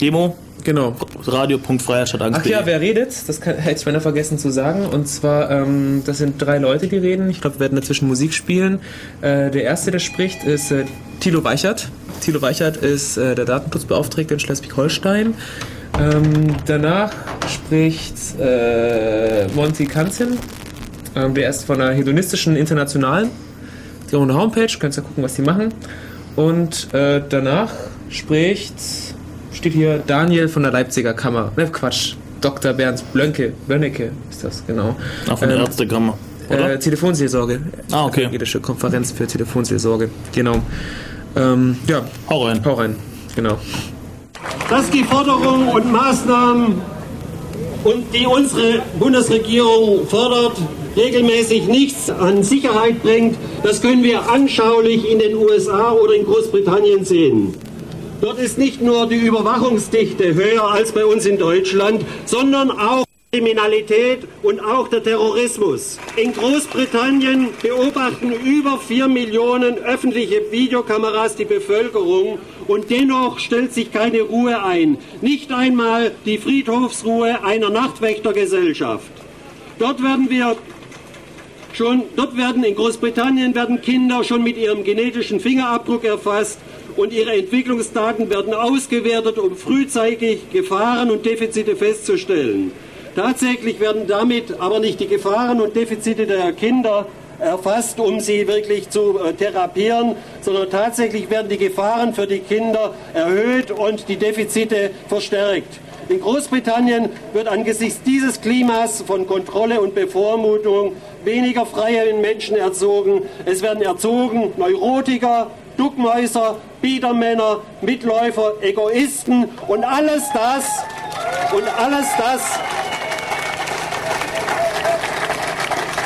Demo Genau. Radio.freierstadt Ach ja, wer redet? Das kann, hätte ich beinahe vergessen zu sagen. Und zwar, ähm, das sind drei Leute, die reden. Ich glaube, wir werden dazwischen Musik spielen. Äh, der erste, der spricht, ist äh, Thilo Weichert. Thilo Weichert ist äh, der Datenschutzbeauftragte in Schleswig-Holstein. Ähm, danach spricht äh, Monty Kanzin. Ähm, der ist von der hedonistischen Internationalen. Die haben eine Homepage, könnt ihr gucken, was die machen. Und äh, danach spricht steht hier Daniel von der Leipziger Kammer. Ne, Quatsch. Dr. Bernd Blönke, Bönnecke ist das, genau. Ach, von der ähm, Ärztekammer. Äh, Telefonseelsorge. Ah, okay. Jüdische Konferenz für Telefonseelsorge. Genau. Ähm, ja. Hau rein. Hau rein. Genau. Dass die Forderungen und Maßnahmen, und die unsere Bundesregierung fordert, regelmäßig nichts an Sicherheit bringt, das können wir anschaulich in den USA oder in Großbritannien sehen. Dort ist nicht nur die Überwachungsdichte höher als bei uns in Deutschland, sondern auch Kriminalität und auch der Terrorismus. In Großbritannien beobachten über vier Millionen öffentliche Videokameras die Bevölkerung und dennoch stellt sich keine Ruhe ein. Nicht einmal die Friedhofsruhe einer Nachtwächtergesellschaft. Dort werden wir schon, dort werden in Großbritannien werden Kinder schon mit ihrem genetischen Fingerabdruck erfasst und ihre Entwicklungsdaten werden ausgewertet, um frühzeitig Gefahren und Defizite festzustellen. Tatsächlich werden damit aber nicht die Gefahren und Defizite der Kinder erfasst, um sie wirklich zu äh, therapieren, sondern tatsächlich werden die Gefahren für die Kinder erhöht und die Defizite verstärkt. In Großbritannien wird angesichts dieses Klimas von Kontrolle und Bevormutung weniger freie Menschen erzogen. Es werden erzogen Neurotiker, Duckmäuser, Biedermänner, Mitläufer, Egoisten und alles das und alles das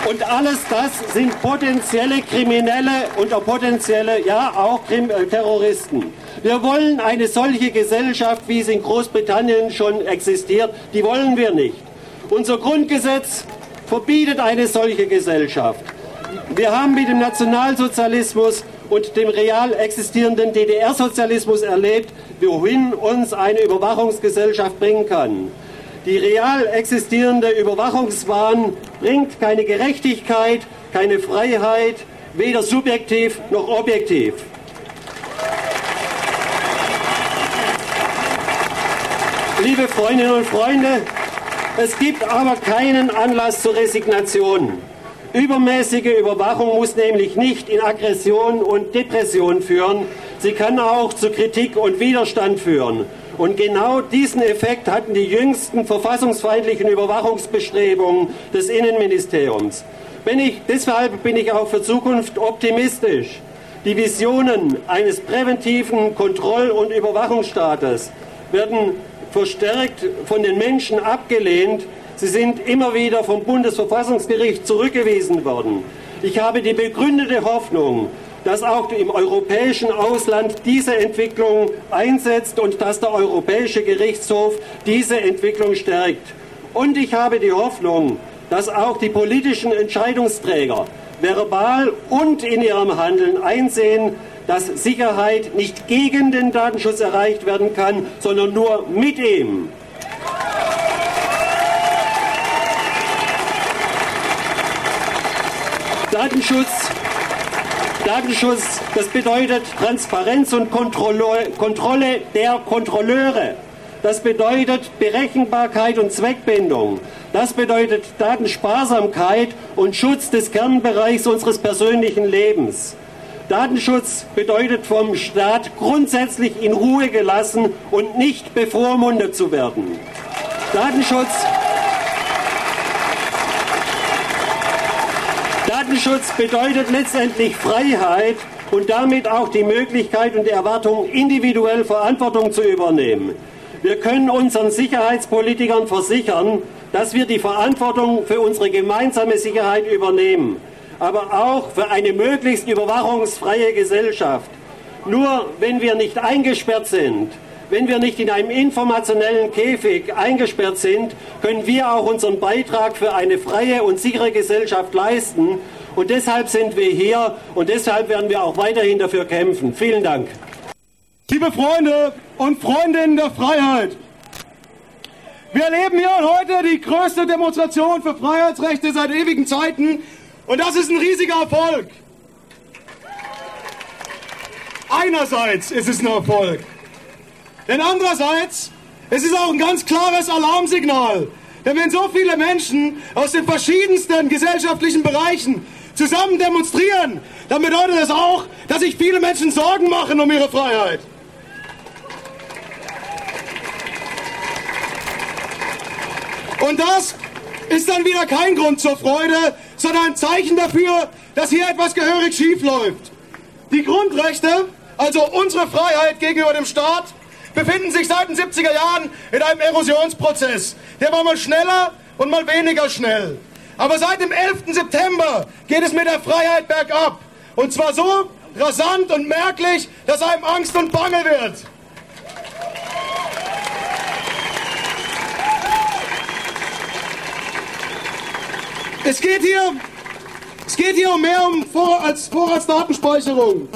und alles das sind potenzielle Kriminelle und potenzielle, ja auch äh, Terroristen. Wir wollen eine solche Gesellschaft, wie es in Großbritannien schon existiert, die wollen wir nicht. Unser Grundgesetz verbietet eine solche Gesellschaft. Wir haben mit dem Nationalsozialismus und dem real existierenden DDR-Sozialismus erlebt, wohin uns eine Überwachungsgesellschaft bringen kann. Die real existierende Überwachungswahn bringt keine Gerechtigkeit, keine Freiheit, weder subjektiv noch objektiv. liebe Freundinnen und Freunde, es gibt aber keinen Anlass zur Resignation. Übermäßige Überwachung muss nämlich nicht in Aggression und Depression führen, sie kann auch zu Kritik und Widerstand führen. Und genau diesen Effekt hatten die jüngsten verfassungsfeindlichen Überwachungsbestrebungen des Innenministeriums. Ich, deshalb bin ich auch für Zukunft optimistisch. Die Visionen eines präventiven Kontroll- und Überwachungsstaates werden verstärkt von den Menschen abgelehnt. Sie sind immer wieder vom Bundesverfassungsgericht zurückgewiesen worden. Ich habe die begründete Hoffnung, dass auch im europäischen Ausland diese Entwicklung einsetzt und dass der Europäische Gerichtshof diese Entwicklung stärkt. Und ich habe die Hoffnung, dass auch die politischen Entscheidungsträger verbal und in ihrem Handeln einsehen, dass Sicherheit nicht gegen den Datenschutz erreicht werden kann, sondern nur mit ihm. Datenschutz Datenschutz, das bedeutet Transparenz und Kontrolle, der Kontrolleure. Das bedeutet Berechenbarkeit und Zweckbindung. Das bedeutet Datensparsamkeit und Schutz des Kernbereichs unseres persönlichen Lebens. Datenschutz bedeutet vom Staat grundsätzlich in Ruhe gelassen und nicht bevormundet zu werden. Datenschutz Datenschutz bedeutet letztendlich Freiheit und damit auch die Möglichkeit und die Erwartung, individuell Verantwortung zu übernehmen. Wir können unseren Sicherheitspolitikern versichern, dass wir die Verantwortung für unsere gemeinsame Sicherheit übernehmen, aber auch für eine möglichst überwachungsfreie Gesellschaft. Nur wenn wir nicht eingesperrt sind, wenn wir nicht in einem informationellen Käfig eingesperrt sind, können wir auch unseren Beitrag für eine freie und sichere Gesellschaft leisten und deshalb sind wir hier und deshalb werden wir auch weiterhin dafür kämpfen. Vielen Dank. Liebe Freunde und Freundinnen der Freiheit, wir erleben hier heute die größte Demonstration für Freiheitsrechte seit ewigen Zeiten und das ist ein riesiger Erfolg. Einerseits ist es ein Erfolg, denn andererseits es ist auch ein ganz klares Alarmsignal. Denn wenn so viele Menschen aus den verschiedensten gesellschaftlichen Bereichen zusammen demonstrieren, dann bedeutet das auch, dass sich viele Menschen Sorgen machen um ihre Freiheit. Und das ist dann wieder kein Grund zur Freude, sondern ein Zeichen dafür, dass hier etwas gehörig schief läuft. Die Grundrechte, also unsere Freiheit gegenüber dem Staat, befinden sich seit den 70er Jahren in einem Erosionsprozess. Der war mal schneller und mal weniger schnell. Aber seit dem 11. September geht es mit der Freiheit bergab. Und zwar so rasant und merklich, dass einem Angst und Bange wird. Es geht hier, es geht hier um mehr um Vor als Vorratsdatenspeicherung.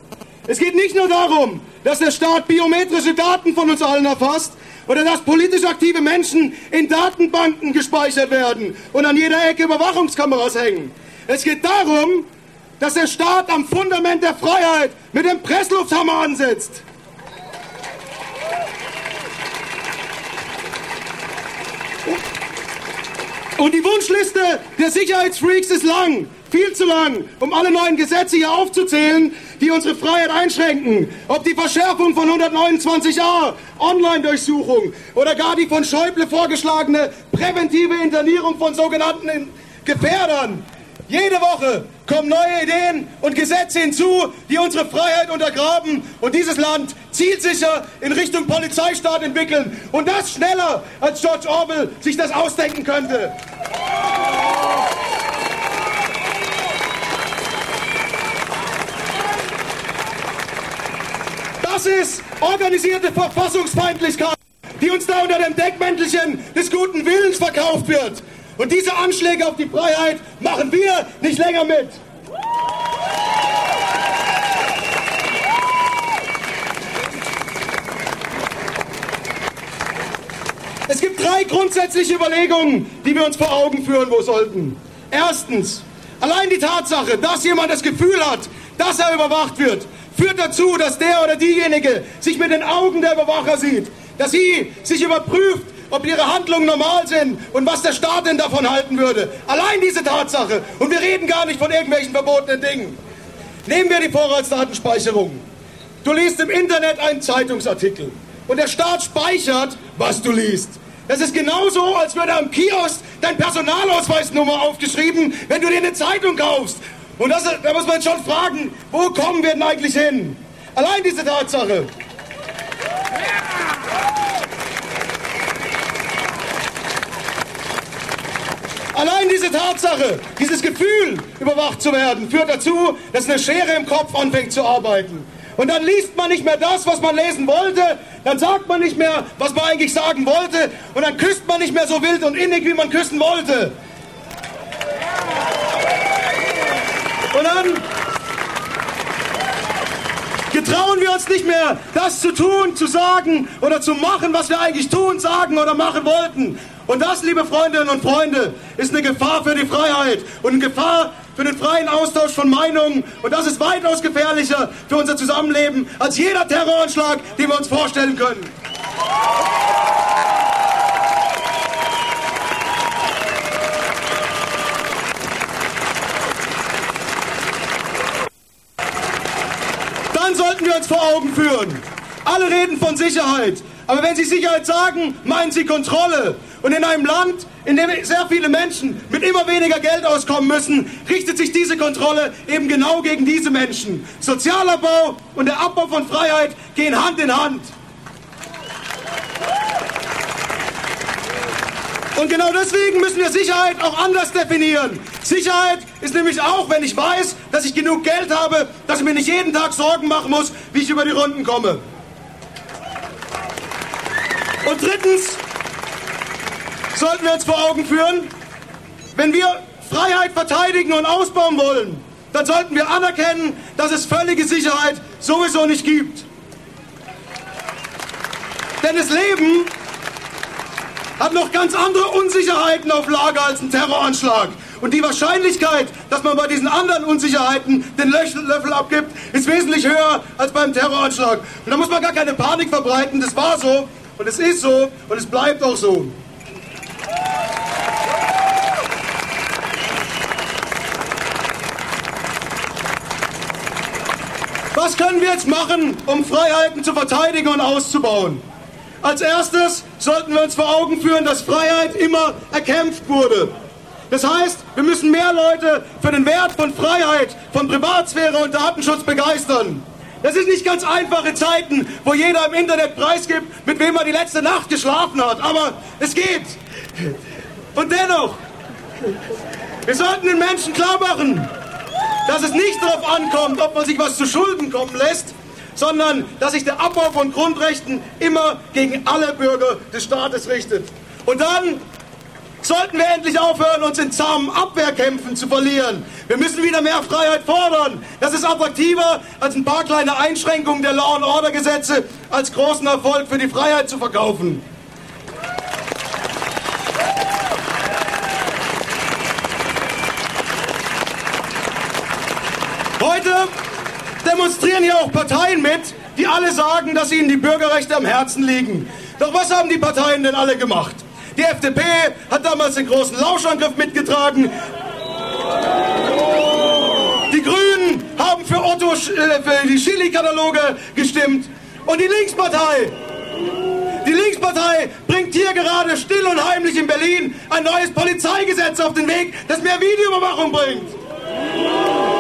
Es geht nicht nur darum, dass der Staat biometrische Daten von uns allen erfasst, oder dass politisch aktive Menschen in Datenbanken gespeichert werden und an jeder Ecke Überwachungskameras hängen. Es geht darum, dass der Staat am Fundament der Freiheit mit dem Presslufthammer ansetzt. Und die Wunschliste der Sicherheitsfreaks ist lang, viel zu lang, um alle neuen Gesetze hier aufzuzählen, die unsere Freiheit einschränken. Ob die Verschärfung von 129a, Online-Durchsuchung oder gar die von Schäuble vorgeschlagene präventive Internierung von sogenannten Gefährdern. Jede Woche kommen neue Ideen und Gesetze hinzu, die unsere Freiheit untergraben und dieses Land zielsicher in Richtung Polizeistaat entwickeln. Und das schneller, als George Orwell sich das ausdenken könnte. Das ist organisierte Verfassungsfeindlichkeit, die uns da unter dem Deckmäntelchen des guten Willens verkauft wird. Und diese Anschläge auf die Freiheit machen wir nicht länger mit. Es gibt drei grundsätzliche Überlegungen, die wir uns vor Augen führen wo sollten. Erstens, allein die Tatsache, dass jemand das Gefühl hat, dass er überwacht wird, führt dazu, dass der oder diejenige sich mit den Augen der Überwacher sieht, dass sie sich überprüft, ob ihre Handlungen normal sind und was der Staat denn davon halten würde. Allein diese Tatsache. Und wir reden gar nicht von irgendwelchen verbotenen Dingen. Nehmen wir die Vorratsdatenspeicherung. Du liest im Internet einen Zeitungsartikel und der Staat speichert, was du liest. Das ist genauso, als würde am Kiosk dein Personalausweisnummer aufgeschrieben, wenn du dir eine Zeitung kaufst. Und das, da muss man schon fragen, wo kommen wir denn eigentlich hin? Allein diese Tatsache. Allein diese Tatsache, dieses Gefühl, überwacht zu werden, führt dazu, dass eine Schere im Kopf anfängt zu arbeiten. Und dann liest man nicht mehr das, was man lesen wollte, dann sagt man nicht mehr, was man eigentlich sagen wollte, und dann küsst man nicht mehr so wild und innig, wie man küssen wollte. Und dann getrauen wir uns nicht mehr, das zu tun, zu sagen oder zu machen, was wir eigentlich tun, sagen oder machen wollten. Und das, liebe Freundinnen und Freunde, ist eine Gefahr für die Freiheit und eine Gefahr für den freien Austausch von Meinungen. Und das ist weitaus gefährlicher für unser Zusammenleben als jeder Terroranschlag, den wir uns vorstellen können. Dann sollten wir uns vor Augen führen. Alle reden von Sicherheit. Aber wenn Sie Sicherheit sagen, meinen Sie Kontrolle. Und in einem Land, in dem sehr viele Menschen mit immer weniger Geld auskommen müssen, richtet sich diese Kontrolle eben genau gegen diese Menschen. Sozialabbau und der Abbau von Freiheit gehen Hand in Hand. Und genau deswegen müssen wir Sicherheit auch anders definieren. Sicherheit ist nämlich auch, wenn ich weiß, dass ich genug Geld habe, dass ich mir nicht jeden Tag Sorgen machen muss, wie ich über die Runden komme. Und drittens, sollten wir uns vor Augen führen, wenn wir Freiheit verteidigen und ausbauen wollen, dann sollten wir anerkennen, dass es völlige Sicherheit sowieso nicht gibt. Denn das Leben hat noch ganz andere Unsicherheiten auf Lager als ein Terroranschlag. Und die Wahrscheinlichkeit, dass man bei diesen anderen Unsicherheiten den Löffel abgibt, ist wesentlich höher als beim Terroranschlag. Und da muss man gar keine Panik verbreiten. Das war so und es ist so und es bleibt auch so. Was können wir jetzt machen, um Freiheiten zu verteidigen und auszubauen? Als erstes sollten wir uns vor Augen führen, dass Freiheit immer erkämpft wurde. Das heißt, wir müssen mehr Leute für den Wert von Freiheit, von Privatsphäre und Datenschutz begeistern. Das ist nicht ganz einfache Zeiten, wo jeder im Internet preisgibt, mit wem er die letzte Nacht geschlafen hat. Aber es geht. Und dennoch, wir sollten den Menschen klar machen, dass es nicht darauf ankommt, ob man sich was zu Schulden kommen lässt, sondern dass sich der Abbau von Grundrechten immer gegen alle Bürger des Staates richtet. Und dann sollten wir endlich aufhören, uns in zahmen Abwehrkämpfen zu verlieren. Wir müssen wieder mehr Freiheit fordern. Das ist attraktiver, als ein paar kleine Einschränkungen der Law-and-Order-Gesetze als großen Erfolg für die Freiheit zu verkaufen. Heute demonstrieren hier auch Parteien mit, die alle sagen, dass ihnen die Bürgerrechte am Herzen liegen. Doch was haben die Parteien denn alle gemacht? Die FDP hat damals den großen Lauschangriff mitgetragen. Die Grünen haben für Otto äh, für die Chili-Kataloge gestimmt. Und die Linkspartei, die Linkspartei bringt hier gerade still und heimlich in Berlin ein neues Polizeigesetz auf den Weg, das mehr Videoüberwachung bringt.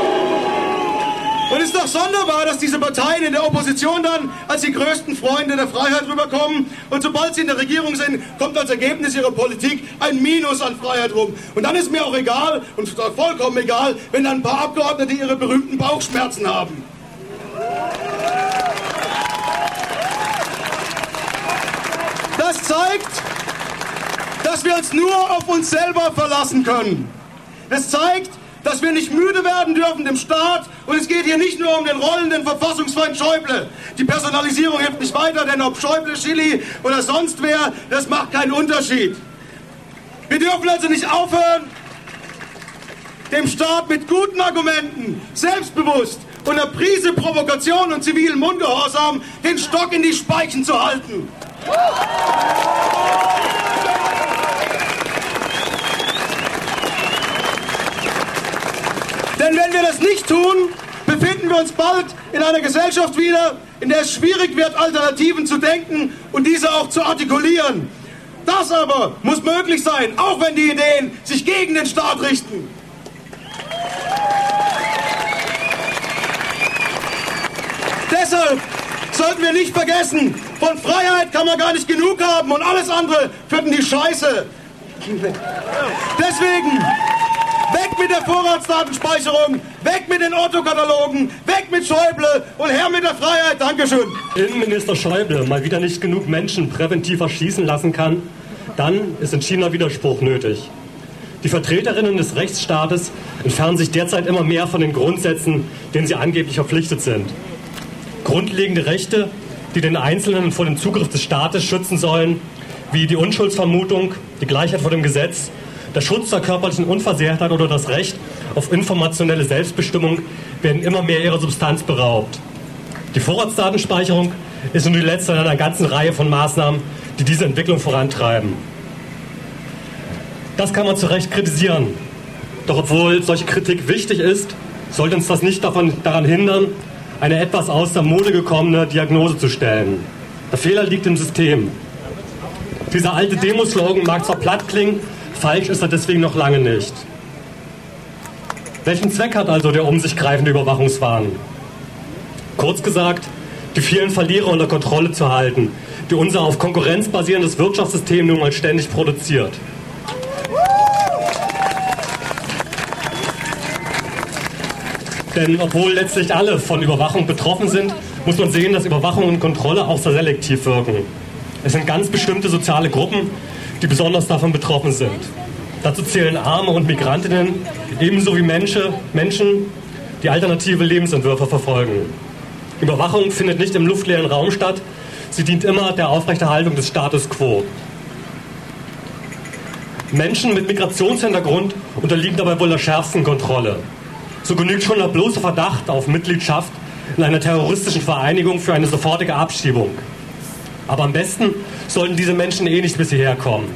Und es ist doch sonderbar, dass diese Parteien in der Opposition dann als die größten Freunde der Freiheit rüberkommen. Und sobald sie in der Regierung sind, kommt als Ergebnis ihrer Politik ein Minus an Freiheit rum. Und dann ist mir auch egal, und vollkommen egal, wenn dann ein paar Abgeordnete ihre berühmten Bauchschmerzen haben. Das zeigt, dass wir uns nur auf uns selber verlassen können. Das zeigt, dass wir nicht müde werden dürfen dem Staat. Und es geht hier nicht nur um den rollenden Verfassungsfeind Schäuble. Die Personalisierung hilft nicht weiter, denn ob Schäuble, Schilly oder sonst wer, das macht keinen Unterschied. Wir dürfen also nicht aufhören, dem Staat mit guten Argumenten, selbstbewusst und einer Prise Provokation und zivilen Mundgehorsam den Stock in die Speichen zu halten. Denn wenn wir das nicht tun, befinden wir uns bald in einer Gesellschaft wieder, in der es schwierig wird, Alternativen zu denken und diese auch zu artikulieren. Das aber muss möglich sein, auch wenn die Ideen sich gegen den Staat richten. Deshalb sollten wir nicht vergessen, von Freiheit kann man gar nicht genug haben und alles andere führt in die Scheiße. Deswegen weg mit der Vorratsdatenspeicherung, weg mit den Orthokatalogen, weg mit Schäuble und her mit der Freiheit. Dankeschön. Innenminister Schäuble mal wieder nicht genug Menschen präventiv erschießen lassen kann, dann ist entschiedener Widerspruch nötig. Die Vertreterinnen des Rechtsstaates entfernen sich derzeit immer mehr von den Grundsätzen, denen sie angeblich verpflichtet sind. Grundlegende Rechte, die den Einzelnen vor dem Zugriff des Staates schützen sollen, wie die Unschuldsvermutung, die Gleichheit vor dem Gesetz, der Schutz der körperlichen Unversehrtheit oder das Recht auf informationelle Selbstbestimmung werden immer mehr ihrer Substanz beraubt. Die Vorratsdatenspeicherung ist nun die letzte in einer ganzen Reihe von Maßnahmen, die diese Entwicklung vorantreiben. Das kann man zu Recht kritisieren. Doch obwohl solche Kritik wichtig ist, sollte uns das nicht davon, daran hindern, eine etwas aus der Mode gekommene Diagnose zu stellen. Der Fehler liegt im System. Dieser alte Demoslogan mag zwar platt klingen, falsch ist er deswegen noch lange nicht. Welchen Zweck hat also der um sich greifende Überwachungswahn? Kurz gesagt, die vielen Verlierer unter Kontrolle zu halten, die unser auf Konkurrenz basierendes Wirtschaftssystem nun mal ständig produziert. Denn obwohl letztlich alle von Überwachung betroffen sind, muss man sehen, dass Überwachung und Kontrolle auch sehr selektiv wirken. Es sind ganz bestimmte soziale Gruppen, die besonders davon betroffen sind. Dazu zählen Arme und Migrantinnen, ebenso wie Menschen, Menschen, die alternative Lebensentwürfe verfolgen. Überwachung findet nicht im luftleeren Raum statt, sie dient immer der Aufrechterhaltung des Status quo. Menschen mit Migrationshintergrund unterliegen dabei wohl der schärfsten Kontrolle. So genügt schon der bloße Verdacht auf Mitgliedschaft in einer terroristischen Vereinigung für eine sofortige Abschiebung. Aber am besten sollten diese Menschen eh nicht bis hierher kommen.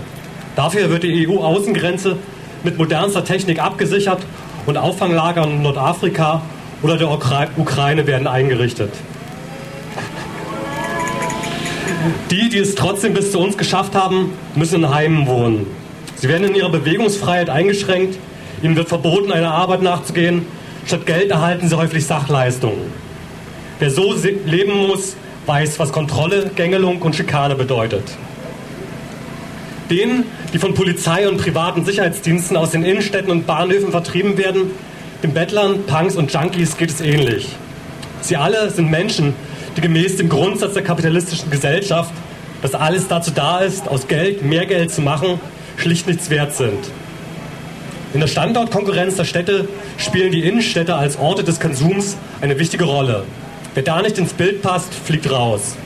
Dafür wird die EU-Außengrenze mit modernster Technik abgesichert und Auffanglager in Nordafrika oder der Ukraine werden eingerichtet. Die, die es trotzdem bis zu uns geschafft haben, müssen in Heimen wohnen. Sie werden in ihrer Bewegungsfreiheit eingeschränkt, ihnen wird verboten, einer Arbeit nachzugehen, statt Geld erhalten sie häufig Sachleistungen. Wer so leben muss, weiß, was Kontrolle, Gängelung und Schikane bedeutet. Denen, die von Polizei und privaten Sicherheitsdiensten aus den Innenstädten und Bahnhöfen vertrieben werden, den Bettlern, Punks und Junkies geht es ähnlich. Sie alle sind Menschen, die gemäß dem Grundsatz der kapitalistischen Gesellschaft, dass alles dazu da ist, aus Geld mehr Geld zu machen, schlicht nichts wert sind. In der Standortkonkurrenz der Städte spielen die Innenstädte als Orte des Konsums eine wichtige Rolle. Wer da nicht ins Bild passt, fliegt raus.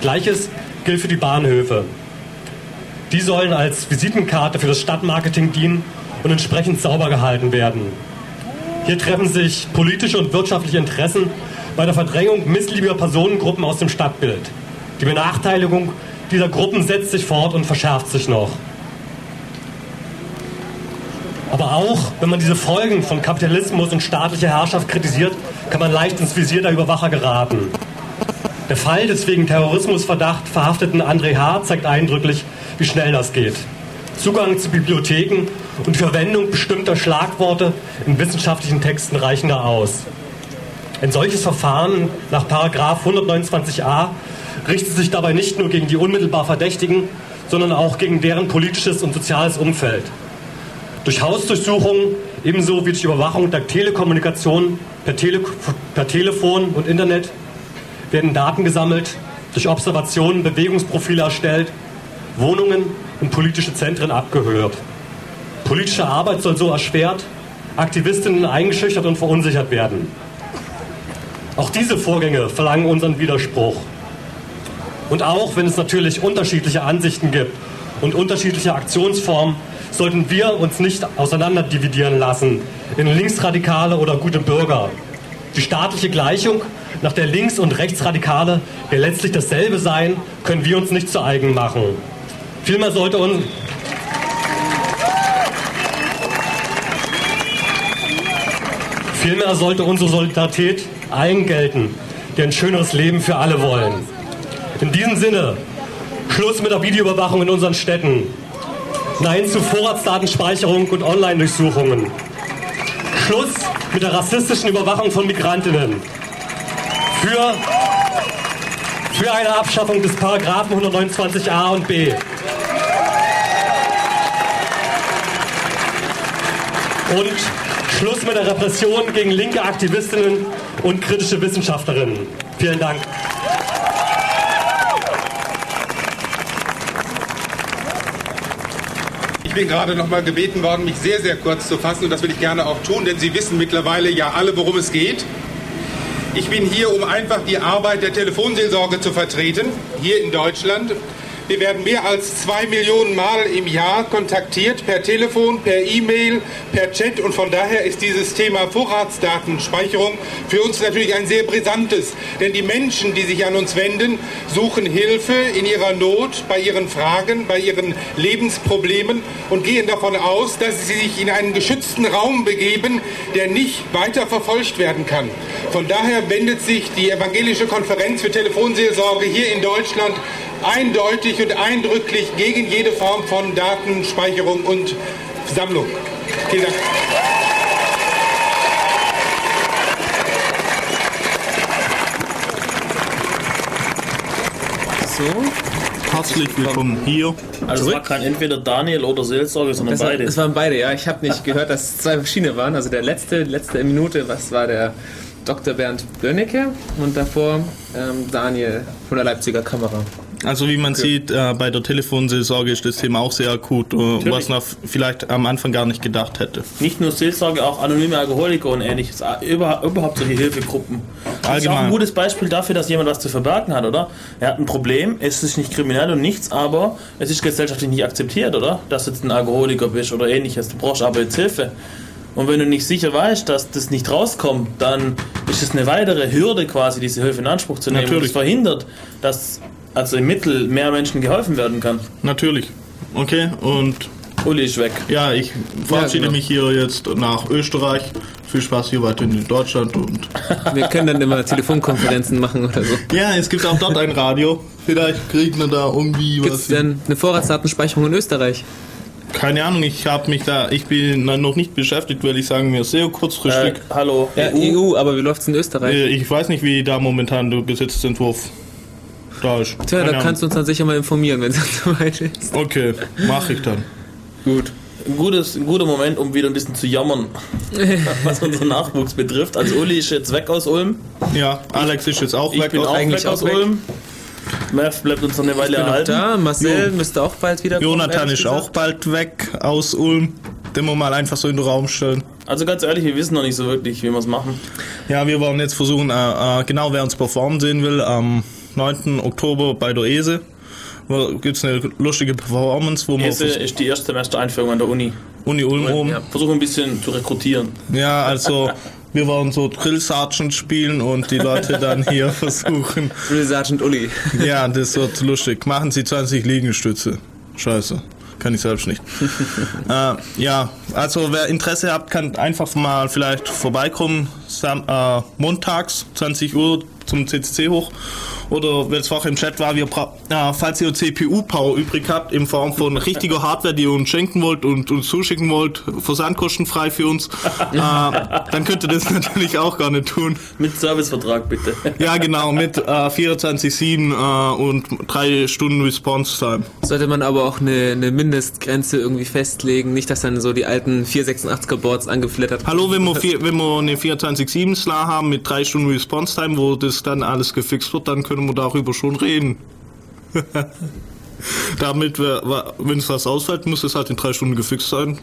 Gleiches gilt für die Bahnhöfe. Die sollen als Visitenkarte für das Stadtmarketing dienen und entsprechend sauber gehalten werden. Hier treffen sich politische und wirtschaftliche Interessen bei der Verdrängung missliebiger Personengruppen aus dem Stadtbild. Die Benachteiligung dieser Gruppen setzt sich fort und verschärft sich noch. Aber auch, wenn man diese Folgen von Kapitalismus und staatlicher Herrschaft kritisiert, kann man leicht ins Visier der Überwacher geraten. Der Fall des wegen Terrorismusverdacht verhafteten André H. zeigt eindrücklich, wie schnell das geht. Zugang zu Bibliotheken und Verwendung bestimmter Schlagworte in wissenschaftlichen Texten reichen da aus. Ein solches Verfahren nach 129a richtet sich dabei nicht nur gegen die unmittelbar Verdächtigen, sondern auch gegen deren politisches und soziales Umfeld. Durch Hausdurchsuchungen ebenso wie durch Überwachung der Telekommunikation per, Tele per Telefon und Internet werden Daten gesammelt, durch Observationen Bewegungsprofile erstellt, Wohnungen und politische Zentren abgehört. Politische Arbeit soll so erschwert, Aktivistinnen eingeschüchtert und verunsichert werden. Auch diese Vorgänge verlangen unseren Widerspruch. Und auch wenn es natürlich unterschiedliche Ansichten gibt und unterschiedliche Aktionsformen, sollten wir uns nicht auseinanderdividieren lassen in Linksradikale oder gute Bürger. Die staatliche Gleichung, nach der Links- und Rechtsradikale ja letztlich dasselbe sein, können wir uns nicht zu eigen machen. Vielmehr sollte uns Vielmehr sollte unsere Solidarität allen gelten, die ein schöneres Leben für alle wollen. In diesem Sinne, Schluss mit der Videoüberwachung in unseren Städten. Nein zu Vorratsdatenspeicherung und Online-Durchsuchungen. Schluss mit der rassistischen Überwachung von Migrantinnen. Für, für eine Abschaffung des Paragraphen 129a und b. Und Schluss mit der Repression gegen linke Aktivistinnen und kritische Wissenschaftlerinnen. Vielen Dank. Ich bin gerade noch mal gebeten worden, mich sehr, sehr kurz zu fassen und das will ich gerne auch tun, denn Sie wissen mittlerweile ja alle, worum es geht. Ich bin hier, um einfach die Arbeit der Telefonseelsorge zu vertreten, hier in Deutschland. Wir werden mehr als zwei Millionen Mal im Jahr kontaktiert, per Telefon, per E-Mail, per Chat. Und von daher ist dieses Thema Vorratsdatenspeicherung für uns natürlich ein sehr brisantes. Denn die Menschen, die sich an uns wenden, suchen Hilfe in ihrer Not, bei ihren Fragen, bei ihren Lebensproblemen und gehen davon aus, dass sie sich in einen geschützten Raum begeben, der nicht weiter verfolgt werden kann. Von daher wendet sich die Evangelische Konferenz für Telefonseelsorge hier in Deutschland eindeutig und eindrücklich gegen jede Form von Datenspeicherung und Sammlung. Vielen Dank. So. Herzlich willkommen hier. Also es war kein entweder Daniel oder Seelsorge, sondern Das, war, beide. das waren beide, ja. Ich habe nicht gehört, dass es zwei verschiedene waren. Also der letzte, letzte Minute, was war der Dr. Bernd Bönnecke und davor ähm, Daniel von der Leipziger Kamera. Also wie man sieht, äh, bei der Telefonseelsorge ist das Thema auch sehr akut, äh, was man vielleicht am Anfang gar nicht gedacht hätte. Nicht nur Seelsorge, auch anonyme Alkoholiker und ähnliches. Ah, Über, überhaupt solche Hilfegruppen. Das ist auch Allgemein. ein gutes Beispiel dafür, dass jemand was zu verbergen hat, oder? Er hat ein Problem, es ist nicht kriminell und nichts, aber es ist gesellschaftlich nicht akzeptiert, oder? Dass du jetzt ein Alkoholiker bist oder ähnliches. Du brauchst aber jetzt Hilfe. Und wenn du nicht sicher weißt, dass das nicht rauskommt, dann ist es eine weitere Hürde quasi, diese Hilfe in Anspruch zu nehmen. Und Natürlich. das verhindert, dass also im Mittel mehr Menschen geholfen werden kann. Natürlich. Okay, und Uli ist weg. ja, ich verabschiede genau. mich hier jetzt nach Österreich. Viel Spaß hier weiterhin in Deutschland und Wir können dann immer Telefonkonferenzen machen oder so. ja, es gibt auch dort ein Radio. Vielleicht kriegt man da irgendwie Gibt was. es denn eine Vorratsdatenspeicherung in Österreich? Keine Ahnung, ich habe mich da, ich bin noch nicht beschäftigt, weil ich sagen wir sehr Äh, kurzfristig. hallo, Ja, EU, aber wie läuft es in Österreich? Äh, ich weiß nicht, wie da momentan der Gesetzentwurf da ist. Tja, da kannst du uns dann sicher mal informieren, wenn es soweit ist. Okay, mache ich dann. Gut. Ein, gutes, ein guter Moment, um wieder ein bisschen zu jammern, was unseren Nachwuchs betrifft. Also Uli ist jetzt weg aus Ulm. Ja, Alex ist jetzt auch Ich weg. bin auch eigentlich weg aus weg. Ulm. Mev bleibt uns noch eine Weile Ich bin noch erhalten. da. Marcel müsste auch bald wieder Jonathan ist auch bald weg aus Ulm. Den wir mal einfach so in den Raum stellen. Also ganz ehrlich, wir wissen noch nicht so wirklich, wie wir es machen. Ja, wir wollen jetzt versuchen, äh, äh, genau wer uns performen sehen will, am 9. Oktober bei der ESE. Gibt es eine lustige Performance, wo wir Ese ist die Erstsemester-Einführung an der Uni. Uni Ulm oben. Ja, versuchen ein bisschen zu rekrutieren. Ja, also wir wollen so Drill Sergeant spielen und die Leute dann hier versuchen. Drill Sergeant Uli. Ja, das wird lustig. Machen Sie 20 Liegestütze. Scheiße. Kann ich selbst nicht. äh, ja, also wer Interesse hat, kann einfach mal vielleicht vorbeikommen. Sam, äh, montags, 20 Uhr zum CCC hoch. Oder wenn es vorher im Chat war, wir äh, falls ihr CPU-Power übrig habt, in Form von richtiger Hardware, die ihr uns schenken wollt und uns zuschicken wollt, versandkostenfrei für uns, äh, dann könnt ihr das natürlich auch gerne tun. Mit Servicevertrag bitte. Ja, genau, mit äh, 24-7 äh, und drei Stunden Response Time. Sollte man aber auch eine, eine Mindestgrenze irgendwie festlegen, nicht, dass dann so die alten 486er Boards angeflattert Hallo, wenn wir, vier, wenn wir eine 24-7 Slar haben mit drei Stunden Response Time, wo das dann alles gefixt wird, dann können wir darüber schon reden. Damit, wir- wenn es was ausfällt, muss es halt in drei Stunden gefixt sein.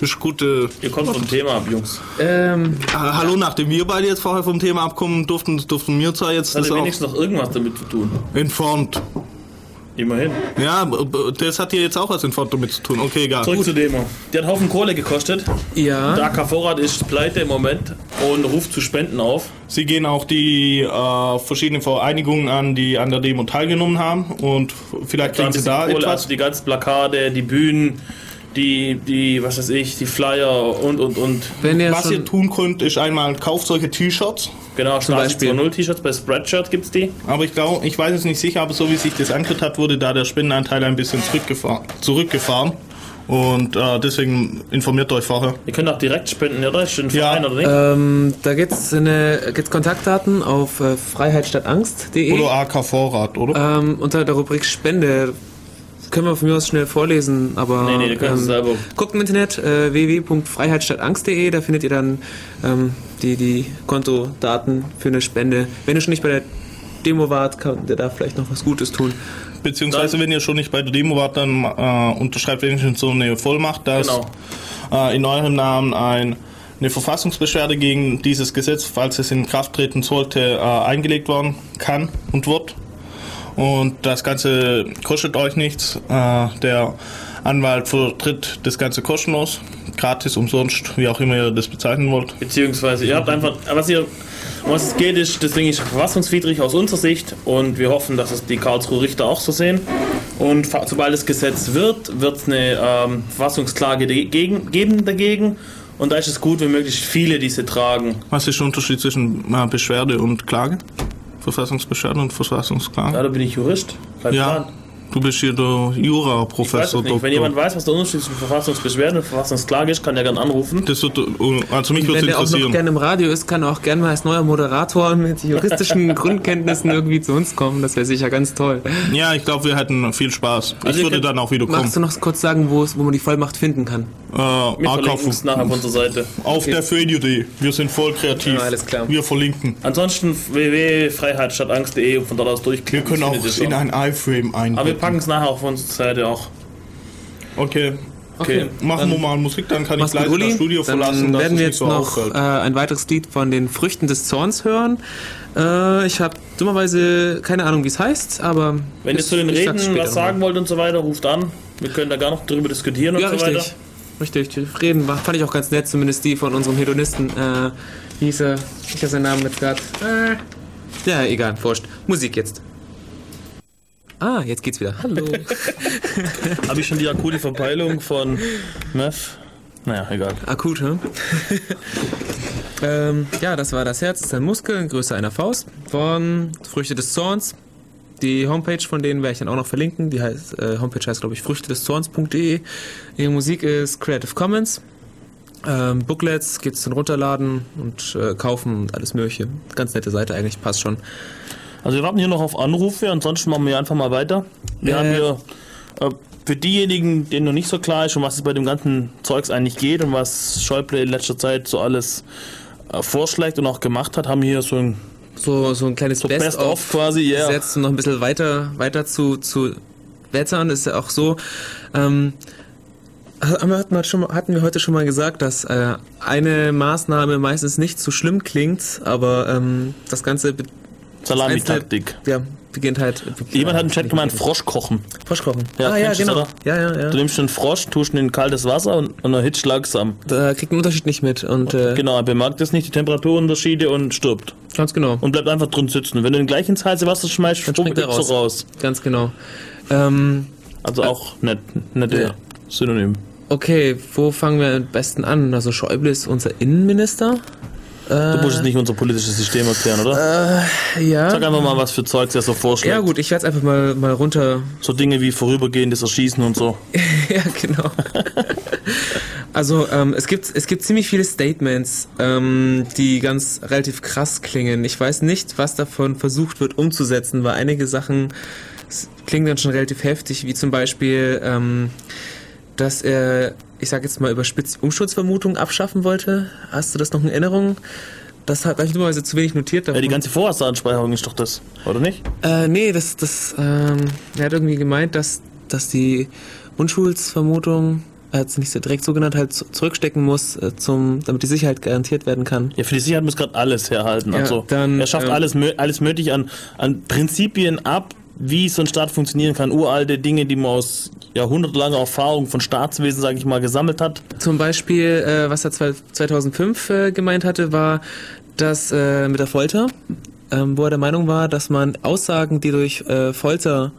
Ist gute. Ihr kommt vom Thema ab, Jungs. Ähm, Ah, Hallo, nachdem wir beide jetzt vorher vom Thema abkommen durften, durften wir zwar jetzt Das das hat auch wenigstens noch irgendwas damit zu tun. entfernt. Immerhin. Ja, das hat hier jetzt auch was entfernt damit zu tun. Okay, egal. Zurück zur Demo. Die hat einen Haufen Kohle gekostet. ja. Der AK Vorrat ist pleite im Moment und ruft zu Spenden auf. Sie gehen auch die äh, verschiedenen Vereinigungen an, die an der Demo teilgenommen haben und vielleicht kriegen Sie da Kohle, etwas. also die ganzen Plakate, die Bühnen, die, die, was weiß ich, die Flyer und, und, und. Wenn ihr was ihr tun könnt, ist einmal kauft solche T-Shirts. Genau, zum Beispiel 2.0 T-Shirts, bei Spreadshirt gibt es die. Aber ich glaube, ich weiß es nicht sicher, aber so wie sich das angehört hat, wurde da der Spendenanteil ein bisschen zurückgefahren. zurückgefahren. Und äh, deswegen informiert euch vorher. Ihr könnt auch direkt spenden, oder? Ist ein Verein, ja. oder nicht? Ähm, da gibt es gibt's Kontaktdaten auf äh, freiheitstattangst.de. Oder AK Vorrat, oder? Ähm, unter der Rubrik Spende können wir von mir aus schnell vorlesen, aber nee, nee, ähm, selber. guckt im Internet äh, www.freiheitstattangst.de, da findet ihr dann ähm, die, die Kontodaten für eine Spende. Wenn ihr schon nicht bei der Demo wart, könnt ihr da vielleicht noch was Gutes tun. Beziehungsweise, wenn ihr schon nicht bei der Demo wart, dann äh, unterschreibt wenigstens so eine Vollmacht, dass genau. äh, in eurem Namen ein, eine Verfassungsbeschwerde gegen dieses Gesetz, falls es in Kraft treten sollte, äh, eingelegt werden kann und wird. Und das Ganze kostet euch nichts. Äh, der Anwalt vertritt das Ganze kostenlos, gratis, umsonst, wie auch immer ihr das bezeichnen wollt. Beziehungsweise ihr habt einfach, was ihr um was es geht, ist, das Ding ist verfassungswidrig aus unserer Sicht und wir hoffen, dass es die Karlsruhe Richter auch so sehen. Und sobald es Gesetz wird, wird es eine ähm, Verfassungsklage dagegen, geben dagegen. Und da ist es gut, wenn möglichst viele diese tragen. Was ist der Unterschied zwischen äh, Beschwerde und Klage? Verfassungsbeschwerde und Verfassungsklage? Ja, da bin ich Jurist. Kein ja. Plan. Du bist hier der Jura-Professor. Wenn jemand weiß, was der Unterschied zwischen Verfassungsbeschwerde und Verfassungsklage ist, kann er gerne anrufen. Das wird, also mich würde Wenn der auch noch gerne im Radio ist, kann er auch gerne mal als neuer Moderator mit juristischen Grundkenntnissen irgendwie zu uns kommen. Das wäre sicher ganz toll. Ja, ich glaube, wir hätten viel Spaß. Also ich würde dann auch wieder kommen. Magst du noch kurz sagen, wo, wo man die Vollmacht finden kann? Äh, wir verlinken es nachher auf unserer Seite. Auf okay. der Födio.de. Wir sind voll kreativ. Ja, alles klar. Wir verlinken. Ansonsten www.freiheitstattangst.de und von dort aus durchklicken. Wir können auch in ein iFrame einbinden. Packen es nachher auf unsere Seite auch. Okay. Okay, machen wir mal Musik, dann kann ich gleich das Studio dann verlassen. Dann werden wir jetzt so noch äh, ein weiteres Lied von den Früchten des Zorns hören. Äh, ich habe dummerweise keine Ahnung, wie es heißt, aber. Wenn ihr zu den Reden was sagen wollt und so weiter, ruft an. Wir können da gar noch drüber diskutieren ja, und so richtig. weiter. Richtig, Reden war, fand ich auch ganz nett, zumindest die von unserem Hedonisten. Äh, hieß er, ich habe seinen Namen jetzt gerade. Äh, ja, egal, wurscht. Musik jetzt. Ah, jetzt geht's wieder. Hallo. Habe ich schon die akute Verpeilung von Meth? Naja, egal. Akut, hm? ähm, ja, das war das Herz, das ist ein Muskel, Größe einer Faust von Früchte des Zorns. Die Homepage von denen werde ich dann auch noch verlinken. Die heißt, äh, Homepage heißt, glaube ich, früchtedeszorns.de. Ihre Musik ist Creative Commons. Ähm, Booklets gibt es zum Runterladen und äh, kaufen und alles Mögliche. Ganz nette Seite eigentlich, passt schon. Also wir warten hier noch auf Anrufe, ansonsten machen wir einfach mal weiter. Wir äh, haben hier äh, für diejenigen, denen noch nicht so klar ist, um was es bei dem ganzen Zeugs eigentlich geht und was Schäuble in letzter Zeit so alles äh, vorschlägt und auch gemacht hat, haben wir hier so ein so, so ein kleines so Best-of Best quasi, ja. Yeah. Jetzt um noch ein bisschen weiter, weiter zu, zu wettern, ist ja auch so, ähm, hatten wir, schon, hatten wir heute schon mal gesagt, dass äh, eine Maßnahme meistens nicht so schlimm klingt, aber ähm, das Ganze Salami-Taktik. Ja, beginnt halt. Jemand hat im Chat gemeint, Frosch kochen. Frosch kochen. Ja, ah, ja, genau. Ja, ja, ja. Du nimmst einen Frosch, tust ihn in kaltes Wasser und, und dann hitzt langsam. Da kriegt einen Unterschied nicht mit. Und, äh, genau, er bemerkt jetzt nicht die Temperaturunterschiede und stirbt. Ganz genau. Und bleibt einfach drin sitzen. Und wenn du ihn gleich ins heiße Wasser schmeißt, dann springt er raus. raus. Ganz genau. Ähm, also auch nett, nette ja. Synonym. Okay, wo fangen wir am besten an? Also Schäuble ist unser Innenminister. Du musst nicht unser politisches System erklären, oder? Äh, ja. Sag einfach mal, was für Zeugs er so vorschlägt. Ja gut, ich werde es einfach mal, mal runter... So Dinge wie vorübergehendes Erschießen und so. ja, genau. also ähm, es, gibt, es gibt ziemlich viele Statements, ähm, die ganz relativ krass klingen. Ich weiß nicht, was davon versucht wird umzusetzen, weil einige Sachen klingen dann schon relativ heftig, wie zum Beispiel, ähm, dass er ich sage jetzt mal überspitzt, Umsturzvermutung abschaffen wollte. Hast du das noch in Erinnerung? Das hat, habe ich normalerweise zu wenig notiert. Davon. Ja, die ganze Vorratsansprechung ist doch das, oder nicht? Äh, nee, das, das, ähm, er hat irgendwie gemeint, dass, dass die Unschuldsvermutung, er hat es nicht so direkt so genannt, halt zurückstecken muss, äh, zum, damit die Sicherheit garantiert werden kann. Ja, für die Sicherheit muss gerade alles herhalten. Ja, also, dann, er schafft ähm, alles, alles möglich an, an Prinzipien ab, wie so ein Staat funktionieren kann, uralte Dinge, die man aus jahrhundertelanger Erfahrung von Staatswesen, sage ich mal, gesammelt hat. Zum Beispiel, äh, was er 2005 äh, gemeint hatte, war, dass äh, mit der Folter, ähm, wo er der Meinung war, dass man Aussagen, die durch äh, Folter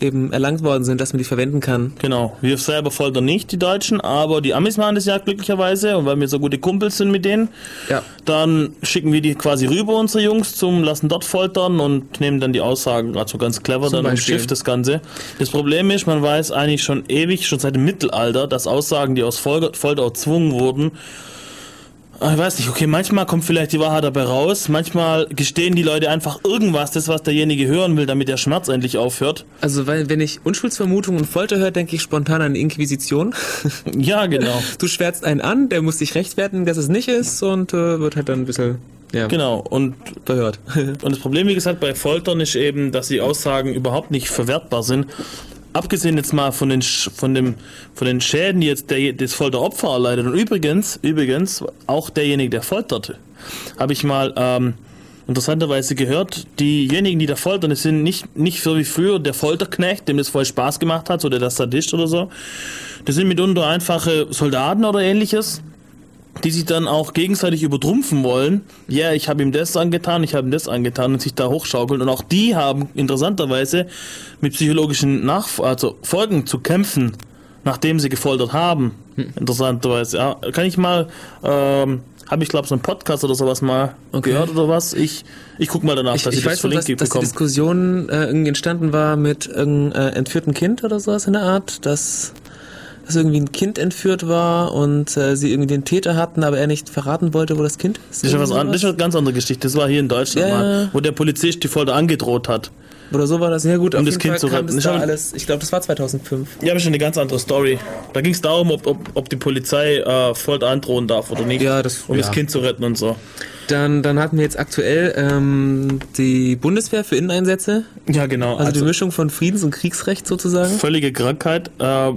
eben erlangt worden sind, dass man die verwenden kann. Genau. Wir selber foltern nicht, die Deutschen, aber die Amis machen das ja glücklicherweise und weil wir so gute Kumpels sind mit denen, ja. dann schicken wir die quasi rüber, unsere Jungs, zum lassen dort foltern und nehmen dann die Aussagen, also ganz clever Zum dann im Beispiel. Schiff das Ganze. Das Problem ist, man weiß eigentlich schon ewig, schon seit dem Mittelalter, dass Aussagen, die aus Folter, erzwungen wurden, Ich weiß nicht, okay, manchmal kommt vielleicht die Wahrheit dabei raus, manchmal gestehen die Leute einfach irgendwas, das, was derjenige hören will, damit der Schmerz endlich aufhört. Also, weil, wenn ich Unschuldsvermutung und Folter höre, denke ich spontan an Inquisition. Ja, genau. Du schwärzt einen an, der muss sich rechtfertigen, dass es nicht ist und äh, wird halt dann ein bisschen, ja. Genau, und verhört. und das Problem, wie gesagt, bei Foltern ist eben, dass die Aussagen überhaupt nicht verwertbar sind. Abgesehen jetzt mal von den, von dem, von den Schäden, die jetzt der, das Folteropfer erleidet. Und übrigens, übrigens, auch derjenige, der folterte, habe ich mal ähm, interessanterweise gehört, diejenigen, die da foltern, das sind nicht, nicht so wie früher der Folterknecht, dem das voll Spaß gemacht hat, oder der Sadist oder so. Das sind mitunter einfache Soldaten oder ähnliches, die sich dann auch gegenseitig übertrumpfen wollen. Ja, ich habe ihm das angetan, ich habe ihm das angetan und sich da hochschaukeln. Und auch die haben interessanterweise mit psychologischen Nach also Folgen zu kämpfen, nachdem sie gefoltert haben. Interessanterweise. Ja, kann ich mal, ähm, habe ich glaube so einen Podcast oder sowas mal gehört oder was? Ich, ich guck mal danach, Ich, dass ich, ich, das weiß dass, verlinkt dass die bekomme. Diskussion äh, irgendwie entstanden war mit irgendeinem äh, entführten Kind oder sowas in der Art, dass, dass irgendwie ein Kind entführt war und äh, sie irgendwie den Täter hatten, aber er nicht verraten wollte, wo das Kind ist. Das ist, was an, das ist eine ganz andere Geschichte. Das war hier in Deutschland Ja, mal, wo der Polizist die Folter angedroht hat. Oder so war das. Ja gut, Um das Kind Fall zu retten. das Ich da ich glaube, das war 2005. Ja, aber schon eine ganz andere Story. Da ging es darum, ob, ob, ob die Polizei äh, Folter androhen darf oder nicht. Ja, das- um das ja. Kind zu retten und so. Dann, dann hatten wir jetzt aktuell ähm, die Bundeswehr für Inneneinsätze. Ja, genau. Also, die Mischung von Friedens- und Kriegsrecht sozusagen. Völlige Krankheit. Äh,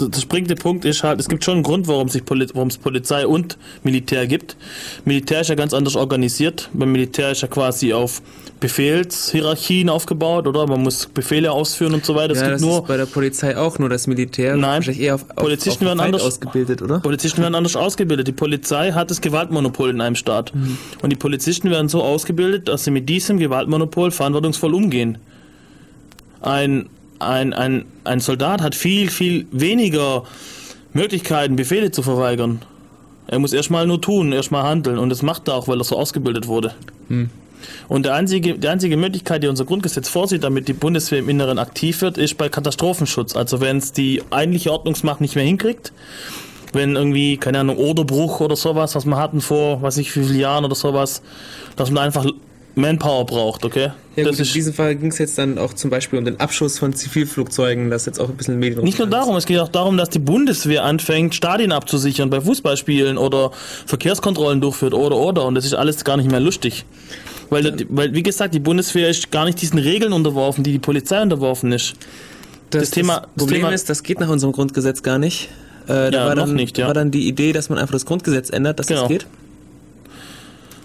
der springende Punkt ist halt, es gibt schon einen Grund, warum sich Poli warum es Polizei und Militär gibt. Militär ist ja ganz anders organisiert. Beim Militär ist ja quasi auf Befehlshierarchien aufgebaut, oder? Man muss Befehle ausführen und so weiter. Es ja, gibt das nur ist bei der Polizei auch nur das Militär. Nein, eher auf, Polizisten auf werden anders ausgebildet, oder? Polizisten werden anders ausgebildet. Die Polizei hat das Gewaltmonopol in einem Staat. Mhm. Und die Polizisten werden so ausgebildet, dass sie mit diesem Gewaltmonopol verantwortungsvoll umgehen. Ein, ein, ein, ein Soldat hat viel, viel weniger Möglichkeiten, Befehle zu verweigern. Er muss erstmal nur tun, erstmal handeln. Und das macht er auch, weil er so ausgebildet wurde. Hm. Und der einzige, die einzige Möglichkeit, die unser Grundgesetz vorsieht, damit die Bundeswehr im Inneren aktiv wird, ist bei Katastrophenschutz. Also wenn es die eigentliche Ordnungsmacht nicht mehr hinkriegt, wenn irgendwie, keine Ahnung, Oderbruch oder sowas, was wir hatten vor, weiß ich wie viele Jahren oder sowas, dass man einfach Manpower braucht, okay? Ja, das gut, in diesem Fall ging es jetzt dann auch zum Beispiel um den Abschuss von Zivilflugzeugen, das jetzt auch ein bisschen Medien nicht nur darum, es geht auch darum, dass die Bundeswehr anfängt, Stadien abzusichern bei Fußballspielen oder Verkehrskontrollen durchführt oder oder und das ist alles gar nicht mehr lustig. Weil, weil wie gesagt, die Bundeswehr ist gar nicht diesen Regeln unterworfen, die die Polizei unterworfen ist. Das, Das Thema- das Problem das Thema- ist, das geht nach unserem Grundgesetz gar nicht. Äh, da Ja, war noch dann, nicht, ja. war dann die Idee, dass man einfach das Grundgesetz ändert, dass Genau. das geht.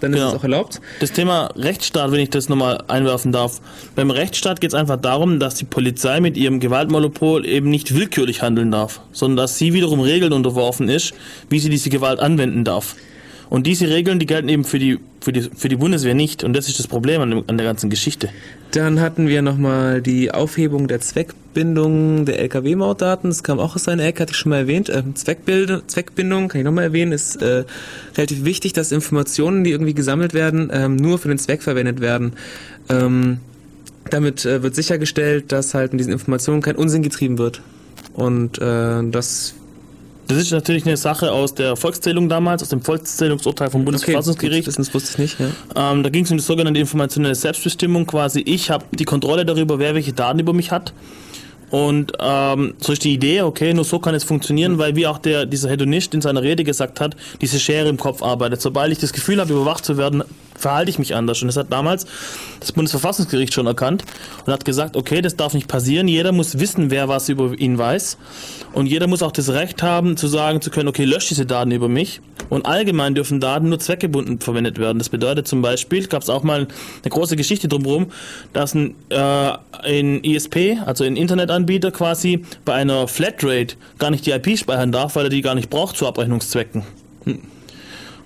Dann ist Genau. es auch erlaubt. Das Thema Rechtsstaat, wenn ich das nochmal einwerfen darf. Beim Rechtsstaat geht es einfach darum, dass die Polizei mit ihrem Gewaltmonopol eben nicht willkürlich handeln darf, sondern dass sie wiederum Regeln unterworfen ist, wie sie diese Gewalt anwenden darf. Und diese Regeln, die gelten eben für die, für die, für die Bundeswehr nicht. Und das ist das Problem an, dem, an der ganzen Geschichte. Dann hatten wir nochmal die Aufhebung der Zweckbindung der LKW-Mautdaten. Das kam auch aus seiner Ecke, hatte ich schon mal erwähnt. Ähm, Zweckbild Zweckbindung, kann ich nochmal erwähnen, ist äh, relativ wichtig, dass Informationen, die irgendwie gesammelt werden, ähm, nur für den Zweck verwendet werden. Ähm, damit äh, wird sichergestellt, dass halt in diesen Informationen kein Unsinn getrieben wird. Und äh, das Das ist natürlich eine Sache aus der Volkszählung damals, aus dem Volkszählungsurteil vom Bundesverfassungsgericht. Okay, das, wusste ich nicht. Ja. Ähm, da ging es um die sogenannte informationelle Selbstbestimmung. Quasi ich habe die Kontrolle darüber, wer welche Daten über mich hat. Und ähm, so ist die Idee, okay, nur so kann es funktionieren, weil wie auch der dieser Hedonist in seiner Rede gesagt hat, diese Schere im Kopf arbeitet. Sobald ich das Gefühl habe, überwacht zu werden, verhalte ich mich anders. Und das hat damals das Bundesverfassungsgericht schon erkannt und hat gesagt, okay, das darf nicht passieren. Jeder muss wissen, wer was über ihn weiß. Und jeder muss auch das Recht haben, zu sagen zu können, okay, lösch diese Daten über mich. Und allgemein dürfen Daten nur zweckgebunden verwendet werden. Das bedeutet zum Beispiel, gab es auch mal eine große Geschichte drumherum, dass ein, äh, ein ISP, also ein Internetanbieter quasi bei einer Flatrate gar nicht die IP speichern darf, weil er die gar nicht braucht zu Abrechnungszwecken.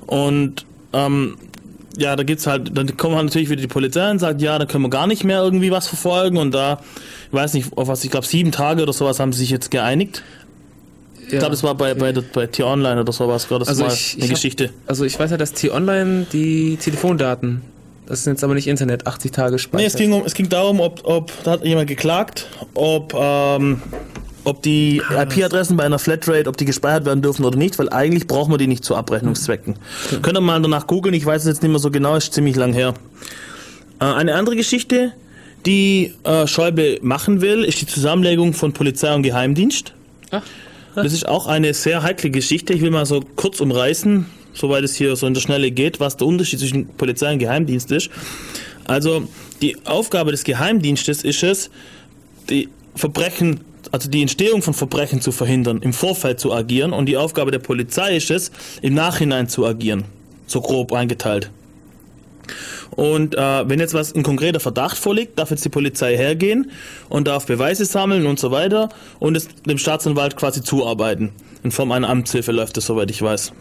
Und ähm, ja, da gibt's halt, dann kommen halt natürlich wieder die Polizei und sagt, ja, da können wir gar nicht mehr irgendwie was verfolgen und da, ich weiß nicht, auf was, ich glaube sieben Tage oder sowas haben sie sich jetzt geeinigt. Ich glaube, das war bei, bei, bei T-Online oder sowas, war das Also mal ich- eine ich hab- Geschichte. Also ich weiß ja, dass T-Online die Telefondaten, das sind jetzt aber nicht Internet, 80 Tage speichert. Nee, es ging, um, es ging darum, ob, ob da hat jemand geklagt, ob, ähm, ob die. IP-Adressen bei einer Flatrate, ob die gespeichert werden dürfen oder nicht, weil eigentlich brauchen wir die nicht zu Abrechnungszwecken. Könnt ihr mal danach googeln, ich weiß es jetzt nicht mehr so genau, ist ziemlich lang her. Äh, eine andere Geschichte, die äh, Schäuble machen will, ist die Zusammenlegung von Polizei und Geheimdienst. Das ist auch eine sehr heikle Geschichte. Ich will mal so kurz umreißen, soweit es hier so in der Schnelle geht, was der Unterschied zwischen Polizei und Geheimdienst ist. Also die Aufgabe des Geheimdienstes ist es, die Verbrechen, also die Entstehung von Verbrechen zu verhindern, im Vorfeld zu agieren und die Aufgabe der Polizei ist es, im Nachhinein zu agieren. So grob eingeteilt. Und äh, wenn jetzt was ein konkreter Verdacht vorliegt, darf jetzt die Polizei hergehen und darf Beweise sammeln und so weiter und es dem Staatsanwalt quasi zuarbeiten. In Form einer Amtshilfe läuft das, soweit ich weiß.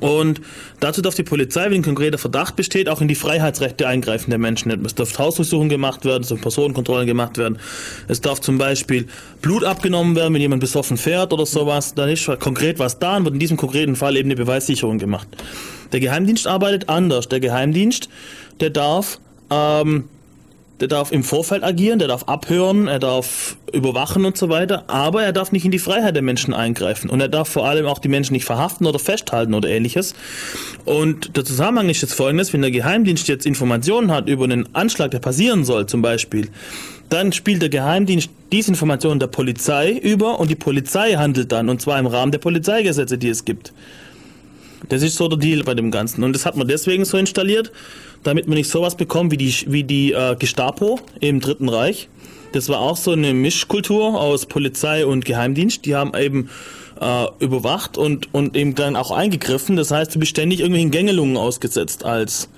Und dazu darf die Polizei, wenn ein konkreter Verdacht besteht, auch in die Freiheitsrechte eingreifen der Menschen. Es darf Hausdurchsuchungen gemacht werden, es dürfen Personenkontrollen gemacht werden. Es darf zum Beispiel Blut abgenommen werden, wenn jemand besoffen fährt oder sowas. Dann ist konkret was da und wird in diesem konkreten Fall eben eine Beweissicherung gemacht. Der Geheimdienst arbeitet anders. Der Geheimdienst, der darf ähm, der darf im Vorfeld agieren, der darf abhören, er darf überwachen und so weiter, aber er darf nicht in die Freiheit der Menschen eingreifen und er darf vor allem auch die Menschen nicht verhaften oder festhalten oder ähnliches. Und der Zusammenhang ist jetzt folgendes, wenn der Geheimdienst jetzt Informationen hat über einen Anschlag, der passieren soll zum Beispiel, dann spielt der Geheimdienst diese Informationen der Polizei über und die Polizei handelt dann und zwar im Rahmen der Polizeigesetze, die es gibt. Das ist so der Deal bei dem Ganzen. Und das hat man deswegen so installiert, damit man nicht sowas bekommt wie die, wie die äh, Gestapo im Dritten Reich. Das war auch so eine Mischkultur aus Polizei und Geheimdienst. Die haben eben äh, überwacht und, und eben dann auch eingegriffen. Das heißt, du bist ständig irgendwelchen Gängelungen ausgesetzt als,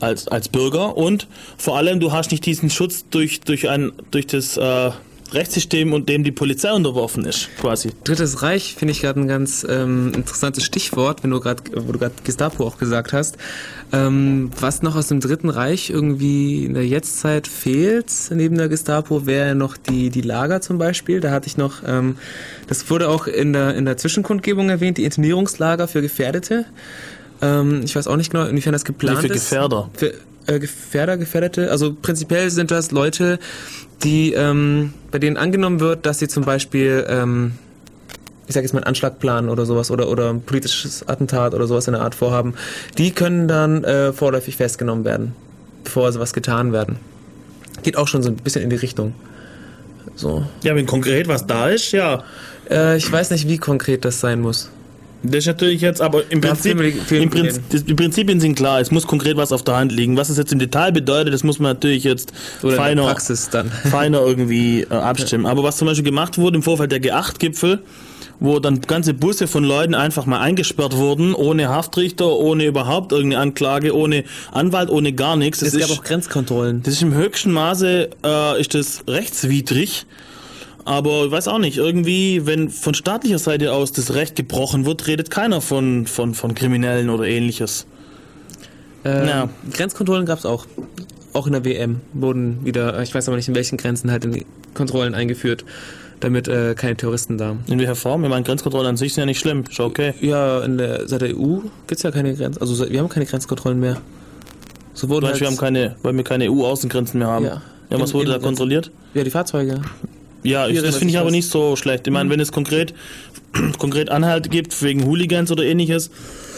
als, als Bürger und vor allem du hast nicht diesen Schutz durch, durch, ein, durch das äh, Rechtssystem und dem die Polizei unterworfen ist, quasi. Drittes Reich finde ich gerade ein ganz ähm, interessantes Stichwort, wenn du gerade, wo du gerade Gestapo auch gesagt hast. Ähm, was noch aus dem Dritten Reich irgendwie in der Jetztzeit fehlt, neben der Gestapo, wäre noch die, die Lager zum Beispiel. Da hatte ich noch, ähm, das wurde auch in der, in der Zwischenkundgebung erwähnt, die Internierungslager für Gefährdete. Ähm, ich weiß auch nicht genau, inwiefern das geplant Nee, für ist. Gefährder. Für, äh, Gefährder, Gefährdete. Also prinzipiell sind das Leute, die, ähm, bei denen angenommen wird, dass sie zum Beispiel, ähm, ich sage jetzt mal einen Anschlag planen oder sowas oder, oder ein politisches Attentat oder sowas in der Art vorhaben, die können dann äh, vorläufig festgenommen werden, bevor sowas getan werden. Geht auch schon so ein bisschen in die Richtung. So. Ja, wenn konkret was da ist, ja. Äh, ich weiß nicht, wie konkret das sein muss. Das ist natürlich jetzt, aber im Prinzip, im Prinzip die Prinzipien sind klar. Es muss konkret was auf der Hand liegen. Was es jetzt im Detail bedeutet, das muss man natürlich jetzt Oder in der feiner, feiner irgendwie äh, abstimmen. Aber was zum Beispiel gemacht wurde im Vorfeld der G8-Gipfel, wo dann ganze Busse von Leuten einfach mal eingesperrt wurden, ohne Haftrichter, ohne überhaupt irgendeine Anklage, ohne Anwalt, ohne gar nichts. Es gab ist, auch Grenzkontrollen. das ist im höchsten Maße, äh, ist das rechtswidrig. Aber ich weiß auch nicht, irgendwie, wenn von staatlicher Seite aus das Recht gebrochen wird, redet keiner von, von, von Kriminellen oder ähnliches. Ähm, Ja. Grenzkontrollen gab es auch. Auch in der WM wurden wieder, ich weiß aber nicht in welchen Grenzen halt Kontrollen eingeführt, damit äh, keine Terroristen da. In welcher Form? Ich meine, Grenzkontrollen an sich sind ja nicht schlimm, ist okay. Ja, in der, seit der EU gibt's ja keine Grenzen, also seit- wir haben keine Grenzkontrollen mehr. So wurden Weil wir, haben keine, weil wir keine EU-Außengrenzen mehr haben. Ja. Ja, was In- wurde da kontrolliert? Ja, die Fahrzeuge. Ja, ich, das finde ich aber nicht so schlecht. Ich meine, wenn es konkret, konkret Anhalt gibt wegen Hooligans oder ähnliches,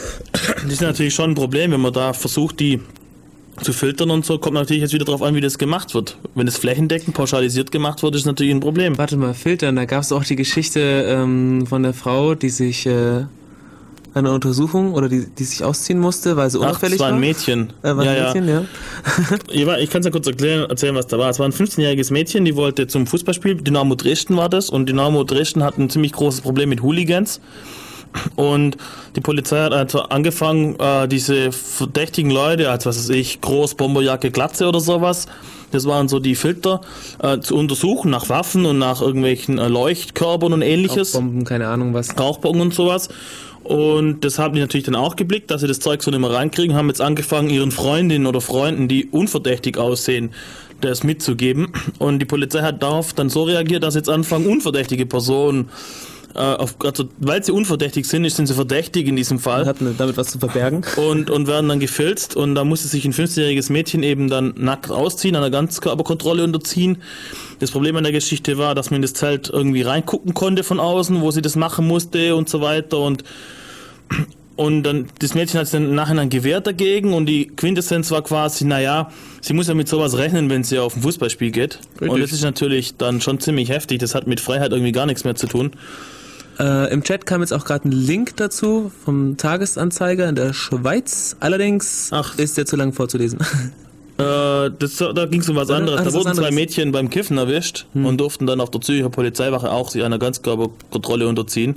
das ist natürlich schon ein Problem, wenn man da versucht, die zu filtern und so, kommt natürlich jetzt wieder darauf an, wie das gemacht wird. Wenn es flächendeckend pauschalisiert gemacht wird, ist natürlich ein Problem. Warte mal, filtern, da gab's auch die Geschichte ähm, von der Frau, die sich äh, eine Untersuchung oder die, die sich ausziehen musste, weil sie unauffällig das war war. ein Mädchen. Äh, war ja, ein Mädchen, ja. Ich, war- ich kann es ja kurz erklären, erzählen, was da war. Es war ein 15-jähriges Mädchen, die wollte zum Fußballspiel. Dynamo Dresden war das. Und Dynamo Dresden hat ein ziemlich großes Problem mit Hooligans. Und die Polizei hat also angefangen, äh, diese verdächtigen Leute, als was weiß ich, Groß, Bomberjacke, Glatze oder sowas, das waren so die Filter, äh, zu untersuchen nach Waffen und nach irgendwelchen äh, Leuchtkörpern und ähnliches. Rauchbomben, keine Ahnung was. Rauchbomben und sowas. Und das haben die natürlich dann auch geblickt, dass sie das Zeug so nicht mehr reinkriegen, haben jetzt angefangen, ihren Freundinnen oder Freunden, die unverdächtig aussehen, das mitzugeben. Und die Polizei hat darauf dann so reagiert, dass jetzt anfangen, unverdächtige Personen äh, auf, also, weil sie unverdächtig sind, sind sie verdächtig in diesem Fall. Hatten damit was zu verbergen. Und, und werden dann gefilzt und da musste sich ein 15-jähriges Mädchen eben dann nackt ausziehen, einer Ganzkörperkontrolle unterziehen. Das Problem an der Geschichte war, dass man in das Zelt irgendwie reingucken konnte von außen, wo sie das machen musste und so weiter und und dann, das Mädchen hat sich dann im Nachhinein gewehrt dagegen und die Quintessenz war quasi, naja, sie muss ja mit sowas rechnen, wenn sie auf ein Fußballspiel geht. Richtig. Und das ist natürlich dann schon ziemlich heftig. Das hat mit Freiheit irgendwie gar nichts mehr zu tun. Äh, Im Chat kam jetzt auch gerade ein Link dazu vom Tagesanzeiger in der Schweiz. Allerdings Ach. ist der zu lang vorzulesen. Äh, das, da ging es um was anderes. Ach, da wurden zwei Mädchen beim Kiffen erwischt hm. und durften dann auf der Zürcher Polizeiwache auch sich einer Ganzkörperkontrolle unterziehen.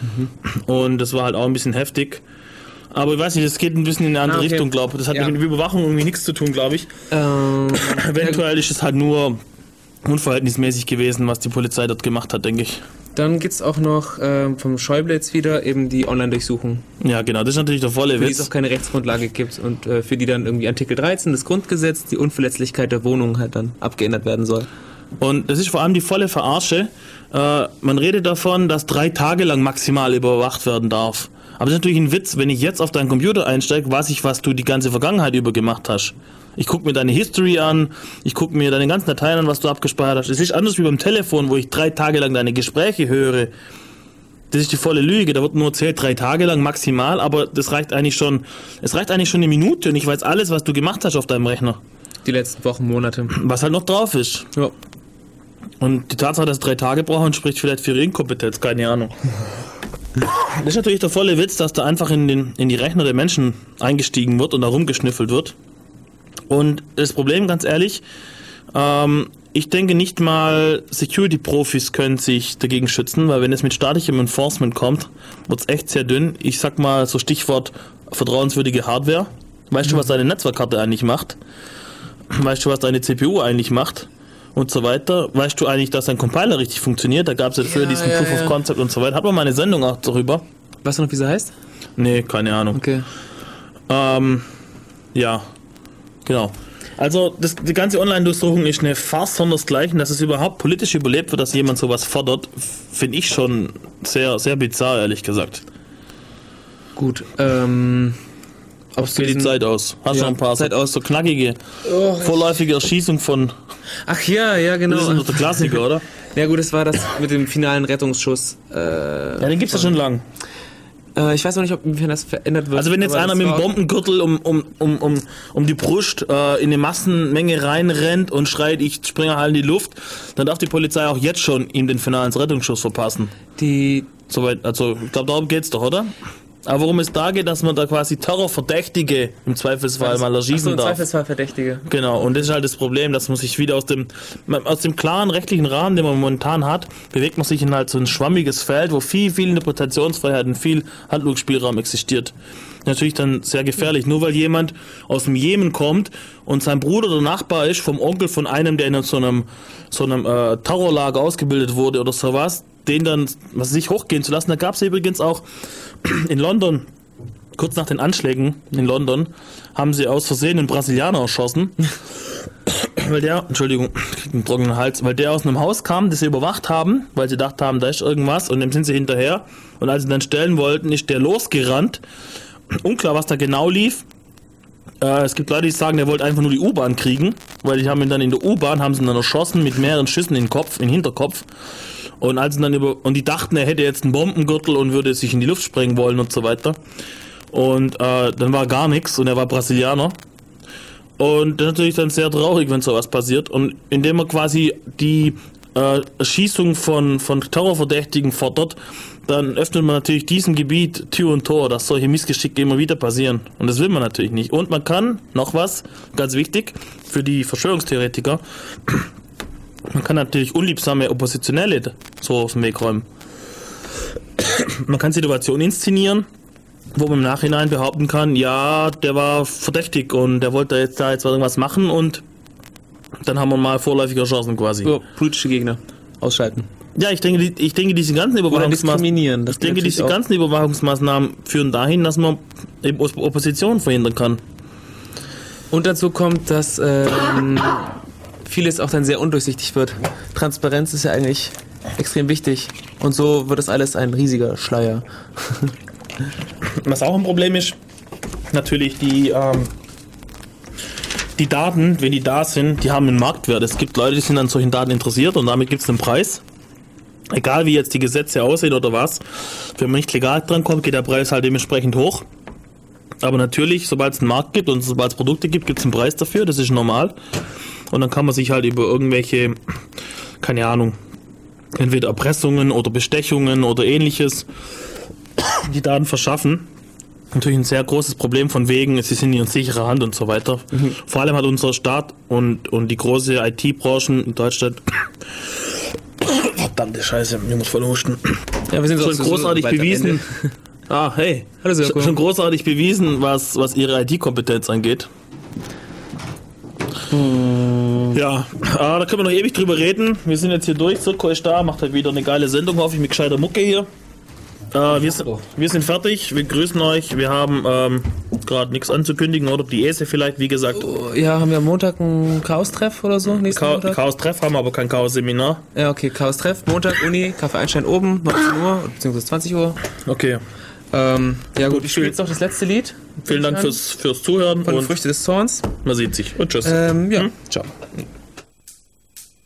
Mhm. Und das war halt auch ein bisschen heftig. Aber ich weiß nicht, das geht ein bisschen in eine andere ah, okay. Richtung, glaube ich. Das hat ja. mit Überwachung irgendwie nichts zu tun, glaube ich. Ähm, Eventuell ist es halt nur unverhältnismäßig gewesen, was die Polizei dort gemacht hat, denke ich. Dann gibt es auch noch ähm, vom Schäuble jetzt wieder eben die Online-Durchsuchung. Ja, genau, das ist natürlich der volle für Witz. Für die es auch keine Rechtsgrundlage gibt und äh, für die dann irgendwie Artikel 13 des Grundgesetzes, die Unverletzlichkeit der Wohnung halt dann abgeändert werden soll. Und das ist vor allem die volle Verarsche. Äh, man redet davon, dass drei Tage lang maximal überwacht werden darf. Aber das ist natürlich ein Witz, wenn ich jetzt auf deinen Computer einsteige, weiß ich, was du die ganze Vergangenheit über gemacht hast. Ich gucke mir deine History an, ich gucke mir deine ganzen Dateien an, was du abgespeichert hast. Es ist anders wie beim Telefon, wo ich drei Tage lang deine Gespräche höre. Das ist die volle Lüge. Da wird nur zählt drei Tage lang maximal, aber das reicht eigentlich schon. Es reicht eigentlich schon eine Minute und ich weiß alles, was du gemacht hast auf deinem Rechner. Die letzten Wochen, Monate. Was halt noch drauf ist. Ja. Und die Tatsache, dass drei Tage brauchen, spricht vielleicht für ihre Inkompetenz, keine Ahnung. Das ist natürlich der volle Witz, dass da einfach in, den, in die Rechner der Menschen eingestiegen wird und da rumgeschnüffelt wird. Und das Problem, ganz ehrlich, ähm, ich denke nicht mal Security-Profis können sich dagegen schützen, weil wenn es mit staatlichem Enforcement kommt, wird es echt sehr dünn. Ich sag mal so Stichwort vertrauenswürdige Hardware. Weißt mhm. du, was deine Netzwerkkarte eigentlich macht? Weißt du, was deine CPU eigentlich macht? Und so weiter. Weißt du eigentlich, dass dein Compiler richtig funktioniert? Da gab es ja früher diesen ja, Proof ja. of Concept und so weiter. Hat man mal eine Sendung auch darüber? Weißt du noch, wie sie heißt? Nee, keine Ahnung. Okay. Ähm, ja, Genau. Also das, die ganze Online-Durchsuchung ist eine Farce sondersgleichen, dass es überhaupt politisch überlebt wird, dass jemand sowas fordert, finde ich schon sehr, sehr bizarr, ehrlich gesagt. Gut, ähm... Ob geht die Zeit aus? Hast du ja, noch ein paar Zeit aus, so knackige, oh, vorläufige Erschießung von... Ach ja, ja, genau. Das ist doch der Klassiker, oder? Ja gut, das war das mit dem finalen Rettungsschuss. Äh, ja, den gibt's ja schon lang. Äh, ich weiß noch nicht, ob das verändert wird. Also wenn jetzt einer mit dem Bombengürtel um, um, um, um, um die Brust äh, in eine Massenmenge reinrennt und schreit, ich springe halt in die Luft, dann darf die Polizei auch jetzt schon ihm den finalen Rettungsschuss verpassen. Die Soweit, also ich glaube, darum geht's doch, oder? Aber worum es da geht, dass man da quasi Terrorverdächtige im Zweifelsfall mal erschießen so, im darf. Im Zweifelsfall Verdächtige. Genau, und das ist halt das Problem, dass man sich wieder aus dem, aus dem klaren rechtlichen Rahmen, den man momentan hat, bewegt man sich in halt so ein schwammiges Feld, wo viel, viel Interpretationsfreiheit und viel Handlungsspielraum existiert. Natürlich dann sehr gefährlich. Nur weil jemand aus dem Jemen kommt und sein Bruder oder Nachbar ist vom Onkel von einem, der in so einem, so einem äh, Terrorlager ausgebildet wurde oder sowas, den dann, was sich hochgehen zu lassen. Da gab es übrigens auch in London, kurz nach den Anschlägen in London, haben sie aus Versehen einen Brasilianer erschossen. weil der, Entschuldigung, kriegt einen trockenen Hals, weil der aus einem Haus kam, das sie überwacht haben, weil sie gedacht haben, da ist irgendwas und dem sind sie hinterher. Und als sie dann stellen wollten, ist der losgerannt. Unklar, was da genau lief. Äh, es gibt Leute, die sagen, der wollte einfach nur die U-Bahn kriegen, weil die haben ihn dann in der U-Bahn, haben sie ihn dann erschossen mit mehreren Schüssen in den Kopf, in den Hinterkopf. Und als dann über und die dachten, er hätte jetzt einen Bombengürtel und würde sich in die Luft sprengen wollen und so weiter. Und äh, dann war gar nichts und er war Brasilianer. Und das ist natürlich dann sehr traurig, wenn sowas passiert. Und indem er quasi die äh, Erschießung von, von Terrorverdächtigen fordert, dann öffnet man natürlich diesem Gebiet Tür und Tor, dass solche Missgeschicke immer wieder passieren. Und das will man natürlich nicht. Und man kann, noch was, ganz wichtig, für die Verschwörungstheoretiker, man kann natürlich unliebsame Oppositionelle so aus dem Weg räumen. man kann Situationen inszenieren, wo man im Nachhinein behaupten kann, ja, der war verdächtig und der wollte jetzt da jetzt irgendwas machen und dann haben wir mal vorläufige Chancen quasi. So, politische Gegner ausschalten. Ja, ich denke, ich denke, diese ganzen Überwachungsmaßnahmen, ich denke, diese auch. ganzen Überwachungsmaßnahmen führen dahin, dass man Opposition verhindern kann. Und dazu kommt, dass ähm, vieles auch dann sehr undurchsichtig wird. Transparenz ist ja eigentlich extrem wichtig. Und so wird das alles ein riesiger Schleier. Was auch ein Problem ist, natürlich die, ähm, die Daten, wenn die da sind, die haben einen Marktwert. Es gibt Leute, die sind an solchen Daten interessiert und damit gibt es einen Preis. Egal wie jetzt die Gesetze aussehen oder was, wenn man nicht legal dran kommt, geht der Preis halt dementsprechend hoch. Aber natürlich, sobald es einen Markt gibt und sobald es Produkte gibt, gibt es einen Preis dafür, das ist normal. Und dann kann man sich halt über irgendwelche, keine Ahnung, entweder Erpressungen oder Bestechungen oder ähnliches die Daten verschaffen. Natürlich ein sehr großes Problem von wegen, sie sind in sicherer Hand und so weiter. Vor allem hat unser Staat und, und die große IT-Branchen in Deutschland verdammte Scheiße, ich muss voll husten. Ja, wir sind schon so- so großartig am bewiesen. Ah, hey. Hallo, Sirko. schon, schon großartig bewiesen, was, was ihre IT-Kompetenz angeht. Ja, ah, da können wir noch ewig drüber reden. Wir sind jetzt hier durch. Sirko ist da, macht halt wieder eine geile Sendung, hoffe ich, mit gescheiter Mucke hier. Äh, wir, sind, wir sind fertig, wir grüßen euch. Wir haben ähm, gerade nichts anzukündigen, oder die ESE vielleicht, wie gesagt. Ja, haben wir am Montag ein Chaos-Treff oder so? Montag? Chaos-Treff haben wir aber kein Chaos-Seminar. Ja, okay, Chaos-Treff. Montag, Uni, Kaffee Einstein oben, 19 Uhr, beziehungsweise 20 Uhr. Okay. Ähm, ja gut, ich spiele jetzt noch das letzte Lied. Vielen Dank fürs, fürs Zuhören Von und Früchte des Zorns. man sieht sich. Und tschüss. Ähm, ja, Hm? ciao.